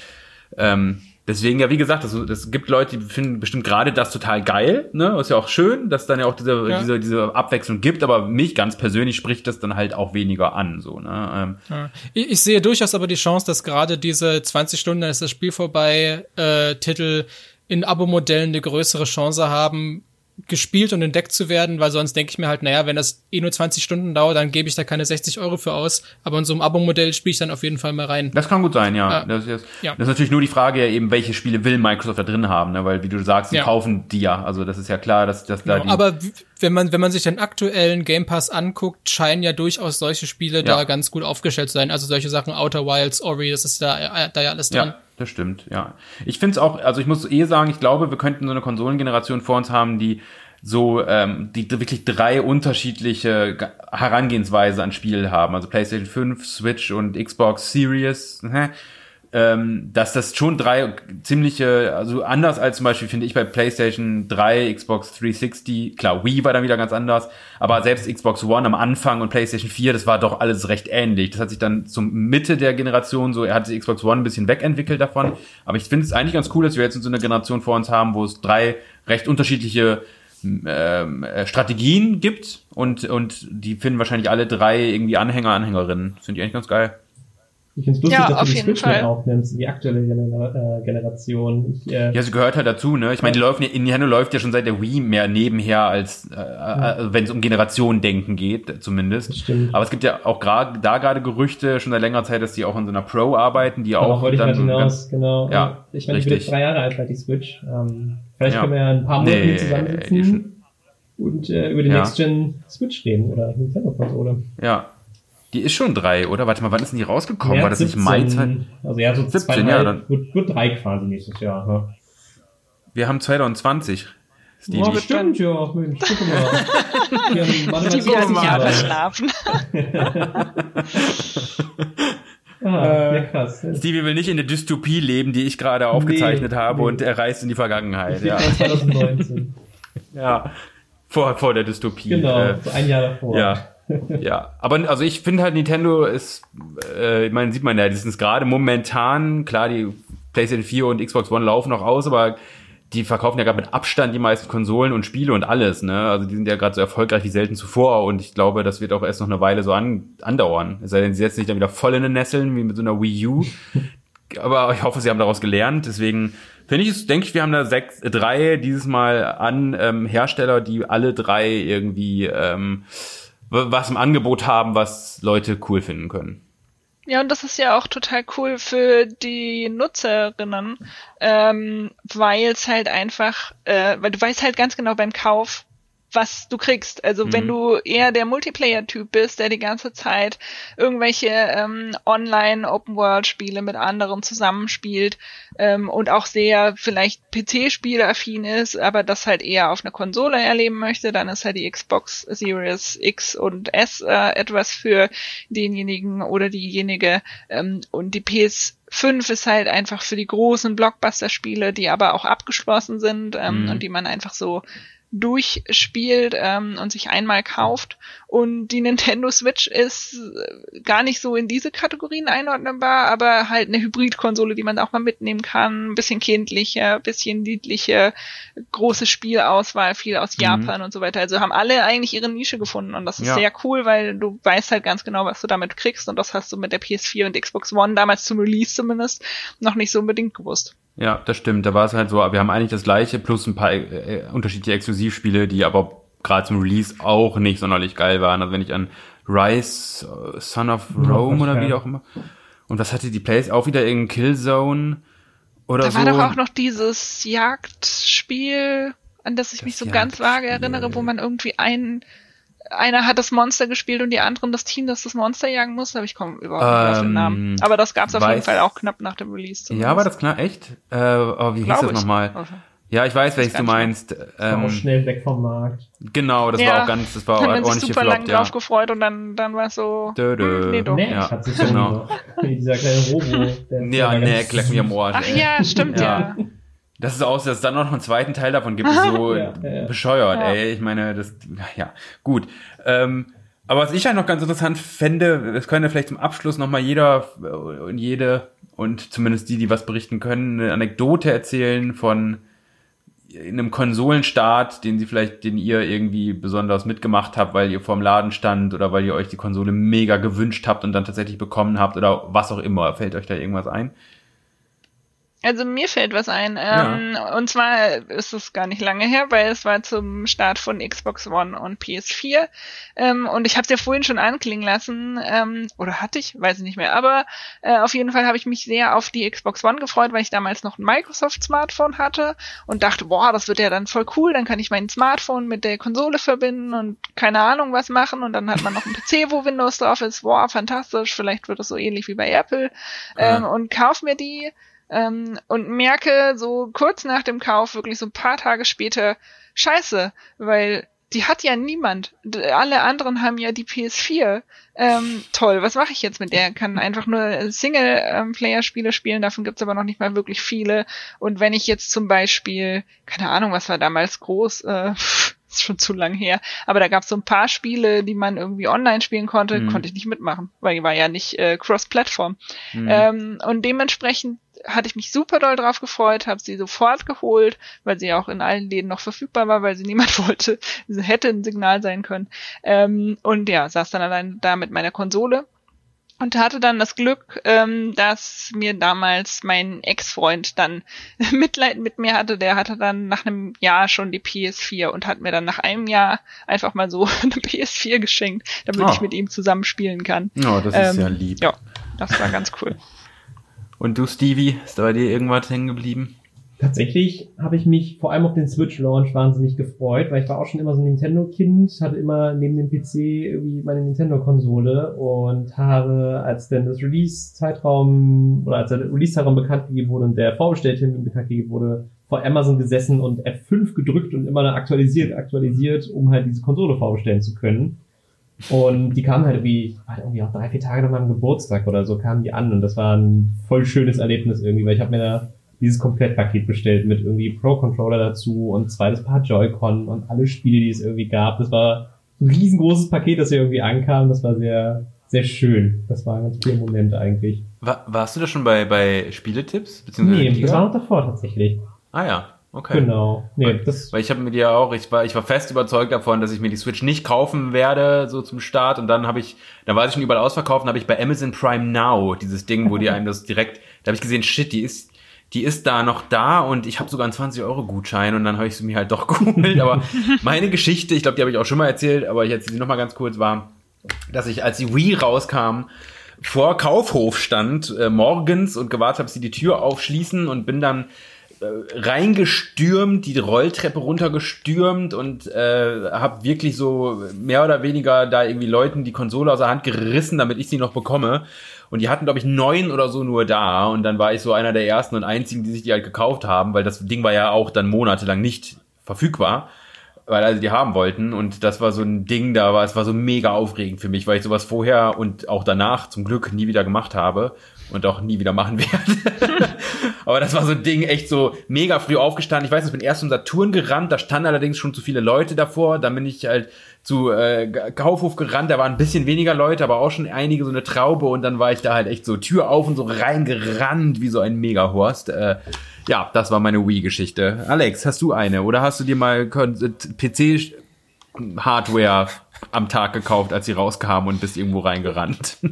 ähm, Deswegen, ja, wie gesagt, es, es gibt Leute, die finden bestimmt gerade das total geil, ne? Ist ja auch schön, dass dann ja auch diese, ja. diese, diese Abwechslung gibt, aber mich ganz persönlich spricht das dann halt auch weniger an, so, ne? Ähm. Ja. Ich, ich, sehe durchaus aber die Chance, dass gerade diese 20 Stunden, dann ist das Spiel vorbei, äh, Titel in Abo-Modellen eine größere Chance haben, gespielt und entdeckt zu werden, weil sonst denke ich mir halt, naja, wenn das eh nur 20 Stunden dauert, dann gebe ich da keine 60 Euro für aus. Aber in so einem Abo-Modell spiele ich dann auf jeden Fall mal rein. Das kann gut sein, ja. Ah, das, ist, ja. das ist natürlich nur die Frage, ja, eben, welche Spiele will Microsoft da drin haben, ne? weil wie du sagst, sie ja. kaufen die ja. Also das ist ja klar, dass, dass genau. da die. Aber wenn man, wenn man sich den aktuellen Game Pass anguckt, scheinen ja durchaus solche Spiele ja. da ganz gut aufgestellt zu sein. Also solche Sachen, Outer Wilds, Ori, das ist da, da ja alles dran. Ja das stimmt, ja. Ich finde es auch, also ich muss eh sagen, ich glaube, wir könnten so eine Konsolengeneration vor uns haben, die so ähm, die wirklich drei unterschiedliche Herangehensweise an Spiel haben, also PlayStation 5, Switch und Xbox Series? Ähm, dass das schon drei ziemliche, also anders als zum Beispiel finde ich bei PlayStation 3, Xbox 360, klar, Wii war dann wieder ganz anders, aber selbst Xbox One am Anfang und PlayStation 4, das war doch alles recht ähnlich. Das hat sich dann zum Mitte der Generation so, er hat die Xbox One ein bisschen wegentwickelt davon, aber ich finde es eigentlich ganz cool, dass wir jetzt so eine Generation vor uns haben, wo es drei recht unterschiedliche ähm, äh, Strategien gibt und, und die finden wahrscheinlich alle drei irgendwie Anhänger, Anhängerinnen. Sind die eigentlich ganz geil. Ich finde es lustig, ja, dass du die Switch Fall. mit aufnimmst, die aktuelle Gener äh, Generation. Ich, äh, ja, sie gehört halt dazu, ne? Ich meine, die läuft, Nintendo läuft ja schon seit der Wii mehr nebenher, als äh, ja. äh, wenn es um Generationendenken geht, zumindest. Das stimmt. Aber es gibt ja auch gerade da gerade Gerüchte schon seit längerer Zeit, dass die auch in so einer Pro arbeiten, die auch. wollte dann ich hinaus, ganz, genau. Ja, ich meine, ich bin jetzt drei Jahre alt, halt die Switch. Ähm, vielleicht ja. können wir ja ein paar Monate nee, zusammensitzen und äh, über die ja. Next Gen Switch reden oder Nintendo-Konsole. Ja, die ist schon drei, oder? Warte mal, wann ist denn die rausgekommen? Ja, War das 17, nicht Mai? Also ja, so 17, zwei, ja, dann wird, wird drei quasi nächstes Jahr. Ja. Wir haben 2020. Stevie. Oh, stimmt, ja. Mensch, guck mal. Wir haben nicht verschlafen. ah, ja, krass. Stevie will nicht in der Dystopie leben, die ich gerade aufgezeichnet nee, habe nee. und er reist in die Vergangenheit. Ja. 2019. [LAUGHS] ja, vor, vor der Dystopie. Genau, äh, so ein Jahr davor. Ja ja, aber also ich finde halt Nintendo ist, äh, ich meine, sieht man ja, die sind gerade momentan, klar, die PlayStation 4 und Xbox One laufen noch aus, aber die verkaufen ja gerade mit Abstand die meisten Konsolen und Spiele und alles, ne? Also die sind ja gerade so erfolgreich wie selten zuvor und ich glaube, das wird auch erst noch eine Weile so an, andauern. Es sei denn, sie setzen sich dann wieder voll in den Nesseln, wie mit so einer Wii U. [LAUGHS] aber ich hoffe, sie haben daraus gelernt, deswegen finde ich es, denke ich, wir haben da sechs, äh, drei dieses Mal an ähm, Hersteller, die alle drei irgendwie ähm, was im Angebot haben, was Leute cool finden können. Ja, und das ist ja auch total cool für die Nutzerinnen, ähm, weil es halt einfach, äh, weil du weißt halt ganz genau beim Kauf, was du kriegst. Also mhm. wenn du eher der Multiplayer-Typ bist, der die ganze Zeit irgendwelche ähm, Online-Open-World-Spiele mit anderen zusammenspielt ähm, und auch sehr vielleicht PC-Spiele-affin ist, aber das halt eher auf einer Konsole erleben möchte, dann ist halt die Xbox Series X und S äh, etwas für denjenigen oder diejenige ähm, und die PS 5 ist halt einfach für die großen Blockbuster-Spiele, die aber auch abgeschlossen sind ähm, mhm. und die man einfach so durchspielt ähm, und sich einmal kauft. Und die Nintendo Switch ist äh, gar nicht so in diese Kategorien einordnbar, aber halt eine Hybridkonsole, die man auch mal mitnehmen kann. Ein bisschen kindlicher, bisschen niedlicher, große Spielauswahl, viel aus mhm. Japan und so weiter. Also haben alle eigentlich ihre Nische gefunden und das ist ja. sehr cool, weil du weißt halt ganz genau, was du damit kriegst und das hast du mit der PS4 und Xbox One damals zum Release zumindest noch nicht so unbedingt gewusst. Ja, das stimmt. Da war es halt so, wir haben eigentlich das gleiche plus ein paar äh, unterschiedliche Exklusivspiele, die aber gerade zum Release auch nicht sonderlich geil waren. Also wenn ich an Rise, uh, Son of Rome oder wie auch immer. Und was hatte die Plays? Auch wieder irgendein Killzone oder da so. Da war doch auch noch dieses Jagdspiel, an das ich das mich so ganz vage erinnere, wo man irgendwie einen einer hat das Monster gespielt und die anderen das Team, das das Monster jagen muss, aber ich komme überhaupt nicht ähm, auf den Namen. Ähm, aber das gab es auf jeden Fall auch knapp nach dem Release. Zumindest. Ja, war das knapp echt? Äh, oh, wie hieß das nochmal? Ja, ich weiß, welches du meinst. War auch Ähm, schnell weg vom Markt. genau, das war Ja, auch ganz, das war [LAUGHS] auch ordentlich super lang gefloppt, ja. drauf gefreut und dann, dann war es so, Dö, dö. hm, nee, doch. Neck ja, hat sich genau. Dieser kleine Robo. Der Ja, war nee, ganz leck mir am. Arsch. Ach ey. ja, stimmt Ja. ja. [LAUGHS] Das ist aus, dass es dann noch einen zweiten Teil davon gibt, ist so Ja, ja, ja. bescheuert, Ja. ey. Ich meine, das, ja, gut. Ähm, aber was ich halt noch ganz interessant fände, es könnte vielleicht zum Abschluss nochmal jeder und jede und zumindest die, die was berichten können, eine Anekdote erzählen von einem Konsolenstart, den sie vielleicht, den ihr irgendwie besonders mitgemacht habt, weil ihr vorm Laden stand oder weil ihr euch die Konsole mega gewünscht habt und dann tatsächlich bekommen habt oder was auch immer. Fällt euch da irgendwas ein? Also mir fällt was ein. Ähm, Und zwar ist es gar nicht lange her, weil es war zum Start von Xbox One und PS4. Ähm, und ich habe es ja vorhin schon anklingen lassen. Ähm, oder hatte ich? Weiß ich nicht mehr. Aber äh, auf jeden Fall habe ich mich sehr auf die Xbox One gefreut, weil ich damals noch ein Microsoft-Smartphone hatte und dachte, boah, das wird ja dann voll cool. Dann kann ich mein Smartphone mit der Konsole verbinden und keine Ahnung was machen. Und dann hat man noch einen PC, wo Windows drauf ist. Boah, fantastisch. Vielleicht wird es so ähnlich wie bei Apple. Ähm, und kauf mir die ähm, und merke so kurz nach dem Kauf, wirklich so ein paar Tage später, scheiße, weil die hat ja niemand. Alle anderen haben ja die PS4. Ähm, toll, was mache ich jetzt mit der? Kann einfach nur Single-Player-Spiele spielen, davon gibt's aber noch nicht mal wirklich viele. Und wenn ich jetzt zum Beispiel, keine Ahnung, was war damals groß, äh, [LAUGHS] ist schon zu lang her, aber da gab's so ein paar Spiele, die man irgendwie online spielen konnte, Mhm. konnte ich nicht mitmachen, weil die war ja nicht äh, Cross-Plattform. Mhm. Ähm, und dementsprechend hatte ich mich super doll drauf gefreut, habe sie sofort geholt, weil sie auch in allen Läden noch verfügbar war, weil sie [LAUGHS] niemand wollte. Sie hätte ein Signal sein können. Ähm, und ja, saß dann allein da mit meiner Konsole und hatte dann das Glück, ähm, dass mir damals mein Ex-Freund dann [LAUGHS] Mitleid mit mir hatte. Der hatte dann nach einem Jahr schon die PS4 und hat mir dann nach einem Jahr einfach mal so [LAUGHS] eine PS4 geschenkt, damit Oh. ich mit ihm zusammen spielen kann. Ja, das ist Ähm, ja lieb. Ja, das war ganz cool. Und du, Stevie, ist da bei dir irgendwas hängen geblieben? Tatsächlich habe ich mich vor allem auf den Switch-Launch wahnsinnig gefreut, weil ich war auch schon immer so ein Nintendo-Kind, hatte immer neben dem PC irgendwie meine Nintendo-Konsole und habe, als dann das Release-Zeitraum oder als der Release-Zeitraum bekannt gegeben wurde und der Vorbestelltermin bekannt gegeben wurde, vor Amazon gesessen und F5 gedrückt und immer aktualisiert, aktualisiert, um halt diese Konsole vorbestellen zu können. Und die kamen halt irgendwie, war irgendwie auch drei, vier Tage nach meinem Geburtstag oder so kamen die an und das war ein voll schönes Erlebnis irgendwie, weil ich habe mir da dieses Komplettpaket bestellt mit irgendwie Pro-Controller dazu und zweites Paar Joy-Con und alle Spiele, die es irgendwie gab. Das war ein riesengroßes Paket, das hier irgendwie ankam. Das war sehr, sehr schön. Das war ein ganz cooler Moment eigentlich. War, warst du da schon bei, bei Spieletipps? Beziehungsweise Nee, das war noch davor tatsächlich. Ah ja, okay. Genau. Nee, das, Weil ich habe mir die ja auch, ich war, ich war fest überzeugt davon, dass ich mir die Switch nicht kaufen werde, so zum Start. Und dann habe ich, da war ich schon überall ausverkauft und habe ich bei Amazon Prime Now dieses Ding, wo die [LAUGHS] einem das direkt, da habe ich gesehen, shit, die ist, die ist da noch da und ich habe sogar einen 20-Euro-Gutschein und dann habe ich sie mir halt doch [LAUGHS] geholt. Aber meine Geschichte, ich glaube, die habe ich auch schon mal erzählt, aber ich erzähle sie nochmal ganz kurz, war, dass ich, als die Wii rauskam, vor Kaufhof stand, äh, morgens und gewartet habe, sie die Tür aufschließen und bin dann reingestürmt, die Rolltreppe runtergestürmt und äh, habe wirklich so mehr oder weniger da irgendwie Leuten die Konsole aus der Hand gerissen, damit ich sie noch bekomme. Und die hatten, glaube ich, neun oder so nur da. Und dann war ich so einer der ersten und einzigen, die sich die halt gekauft haben, weil das Ding war ja auch dann monatelang nicht verfügbar weil also die haben wollten und das war so ein Ding, da war es war so mega aufregend für mich, weil ich sowas vorher und auch danach zum Glück nie wieder gemacht habe und auch nie wieder machen werde. [LAUGHS] Aber das war so ein Ding, echt so mega früh aufgestanden. Ich weiß, ich bin erst zum Saturn gerannt, da standen allerdings schon zu viele Leute davor. Dann bin ich halt zu äh, Kaufhof gerannt, da waren ein bisschen weniger Leute, aber auch schon einige, so eine Traube. Und dann war ich da halt echt so Tür auf und so reingerannt, wie so ein Megahorst. Äh, ja, das war meine Wii-Geschichte. Alex, hast du eine? Oder hast du dir mal PC-Hardware am Tag gekauft, als sie rauskam und bist irgendwo reingerannt? [LAUGHS]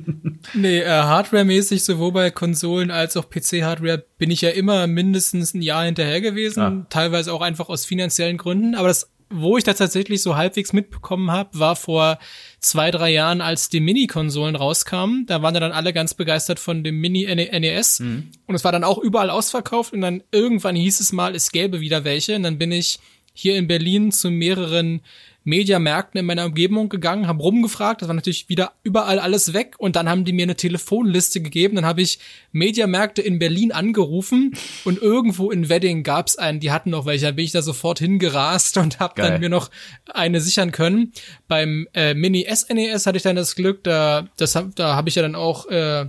Nee, äh, Hardware-mäßig, sowohl bei Konsolen als auch PC-Hardware, bin ich ja immer mindestens ein Jahr hinterher gewesen, Ja. teilweise auch einfach aus finanziellen Gründen. Aber das, wo ich das tatsächlich so halbwegs mitbekommen habe, war vor zwei, drei Jahren, als die Mini-Konsolen rauskamen. Da waren dann alle ganz begeistert von dem Mini-NES. Und es war dann auch überall ausverkauft und dann irgendwann hieß es mal, es gäbe wieder welche. Und dann bin ich hier in Berlin zu mehreren Mediamärkten in meiner Umgebung gegangen, habe rumgefragt, das war natürlich wieder überall alles weg und dann haben die mir eine Telefonliste gegeben, dann habe ich Mediamärkte in Berlin angerufen und irgendwo in Wedding gab's einen, die hatten noch welche, dann bin ich da sofort hingerast und habe dann mir noch eine sichern können. Beim äh, Mini SNES e hatte ich dann das Glück, da das da habe ich ja dann auch äh,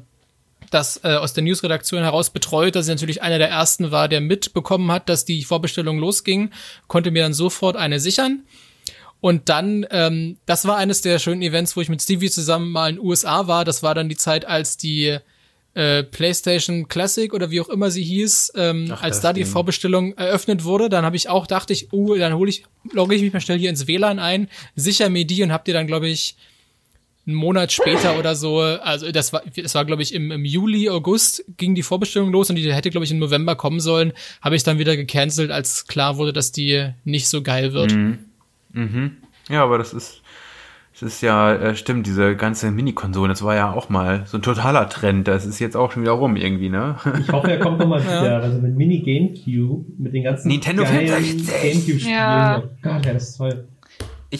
das äh, aus der Newsredaktion heraus betreut, dass ich natürlich einer der ersten war, der mitbekommen hat, dass die Vorbestellung losging, konnte mir dann sofort eine sichern. Und dann, ähm, das war eines der schönen Events, wo ich mit Stevie zusammen mal in den USA war. Das war dann die Zeit, als die äh, PlayStation Classic oder wie auch immer sie hieß, ähm, Ach, als da die. Vorbestellung eröffnet wurde, dann habe ich auch dachte ich, uh, dann hole ich, logge ich mich mal schnell hier ins WLAN ein, sicher mir die und hab dir dann glaube ich einen Monat später oder so, also das war, das war glaube ich im, im Juli, August ging die Vorbestellung los und die hätte glaube ich im November kommen sollen, habe ich dann wieder gecancelt, als klar wurde, dass die nicht so geil wird. Mhm. Mhm. Ja, aber das ist, das ist ja, äh, stimmt, diese ganze Mini-Konsole, das war ja auch mal so ein totaler Trend. Das ist jetzt auch schon wieder rum irgendwie, ne? Ich hoffe, er kommt nochmal wieder. [LAUGHS] Ja. Also mit Mini GameCube, mit den ganzen Nintendo GameCube-Spielen. Ja. Oh Gott, ja, das ist toll.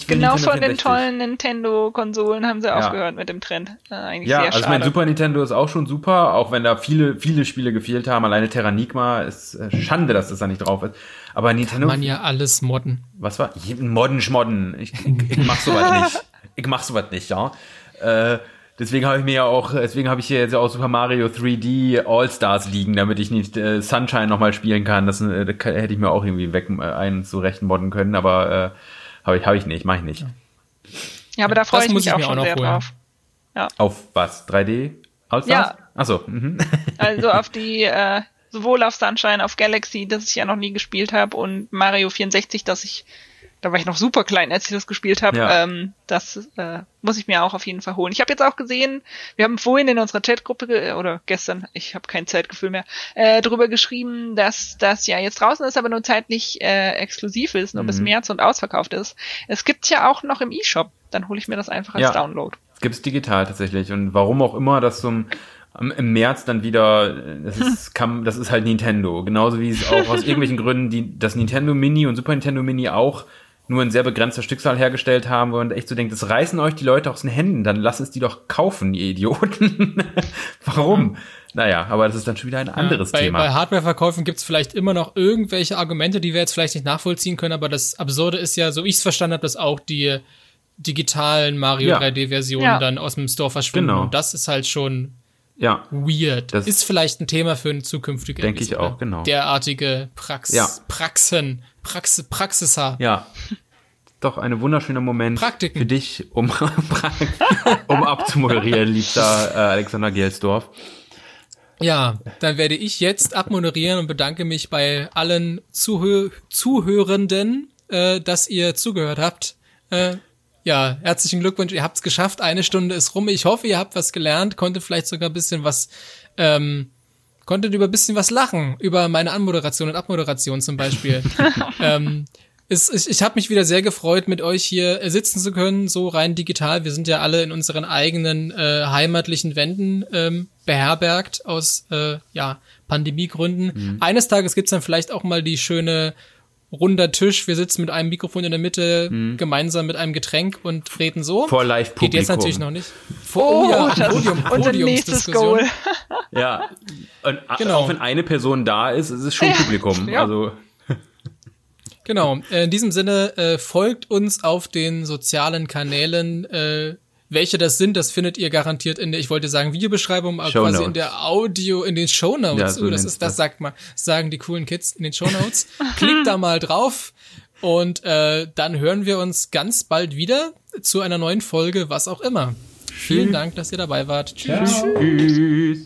genau Nintendo von den tollen Nintendo-Konsolen haben sie ja. aufgehört mit dem Trend. Äh, eigentlich ja, sehr also schade. mein Super Nintendo ist auch schon super, auch wenn da viele, viele Spiele gefehlt haben. Alleine Terranigma ist äh, Schande, dass das da nicht drauf ist. Aber Nintendo. Kann man ja alles modden. Was war? Modden, schmodden. Ich, ich, ich mach sowas nicht. [LAUGHS] Ich mach sowas nicht, ja. Äh, deswegen habe ich mir ja auch, deswegen habe ich hier jetzt auch Super Mario 3D All-Stars liegen, damit ich nicht äh, Sunshine nochmal spielen kann. Das, äh, das hätte ich mir auch irgendwie weg äh, einen zurecht modden können, aber äh, habe ich, hab ich nicht, mache ich nicht. Ja, aber da freue ich mich auch schon sehr holen. drauf. Ja. Auf was? 3D? All-Stars? Ja. Achso. Mhm. Also auf die äh, sowohl auf Sunshine, auf Galaxy, das ich ja noch nie gespielt habe, und Mario 64, das ich, da war ich noch super klein, als ich das gespielt habe. Ja. Ähm, das äh, muss ich mir auch auf jeden Fall holen. Ich habe jetzt auch gesehen, wir haben vorhin in unserer Chatgruppe oder gestern, ich habe kein Zeitgefühl mehr, äh, drüber geschrieben, dass das ja jetzt draußen ist, aber nur zeitlich äh, exklusiv ist, nur mhm. bis März und ausverkauft ist. Es gibt's ja auch noch im E-Shop. Dann hole ich mir das einfach als ja. Download. Gibt's digital tatsächlich. Und warum auch immer das zum im März dann wieder, das ist, [LAUGHS] kam, das ist halt Nintendo. Genauso wie es auch aus irgendwelchen Gründen die, das Nintendo Mini und Super Nintendo Mini auch nur in sehr begrenzter Stückzahl hergestellt haben, wo man echt so denkt, das reißen euch die Leute aus den Händen, dann lass es die doch kaufen, ihr Idioten. [LAUGHS] Warum? Naja, aber das ist dann schon wieder ein anderes ja, bei, Thema. Bei Hardwareverkäufen gibt's vielleicht immer noch irgendwelche Argumente, die wir jetzt vielleicht nicht nachvollziehen können, aber das Absurde ist ja, so ich es verstanden habe, dass auch die digitalen Mario ja. 3D-Versionen ja. dann aus dem Store verschwinden. Genau. Und das ist halt schon ja. weird. Das ist vielleicht ein Thema für eine zukünftige Denke ich auch, genau. Derartige Prax ja. Praxen, Prax Praxisa. Ja. Doch eine wunderschöner Moment Praktiken. für dich, um, [LAUGHS] um abzumoderieren, liebster äh, Alexander Gelsdorf. Ja, dann werde ich jetzt abmoderieren und bedanke mich bei allen Zuhö Zuhörenden, äh, dass ihr zugehört habt. Äh, ja, herzlichen Glückwunsch, ihr habt's geschafft. Eine Stunde ist rum. Ich hoffe, ihr habt was gelernt, konntet vielleicht sogar ein bisschen was, ähm, konntet über ein bisschen was lachen, über meine Anmoderation und Abmoderation zum Beispiel. [LAUGHS] ähm, ist, ich ich habe mich wieder sehr gefreut, mit euch hier äh, sitzen zu können, so rein digital. Wir sind ja alle in unseren eigenen äh, heimatlichen Wänden ähm, beherbergt aus äh, ja, Pandemiegründen. Mhm. Eines Tages gibt's dann vielleicht auch mal die schöne runder Tisch, wir sitzen mit einem Mikrofon in der Mitte, mhm. gemeinsam mit einem Getränk und reden so. Vor Live-Publikum. Geht jetzt natürlich noch nicht. Vor, oh, oh ja, das Podium, Podiumsdiskussion. [LAUGHS] Ja, und genau. auch wenn eine Person da ist, ist es schon Publikum. Ja. Also Genau. In diesem Sinne äh, folgt uns auf den sozialen Kanälen. Äh, welche das sind, das findet ihr garantiert in der, ich wollte sagen Videobeschreibung, aber quasi in der Audio, in den Show Notes. Ja, so uh, das ist, das sagt mal, sagen die coolen Kids in den Show Notes. [LAUGHS] Klickt da mal drauf und äh, dann hören wir uns ganz bald wieder zu einer neuen Folge, was auch immer. Vielen Dank, dass ihr dabei wart. Tschüss. Tschüss.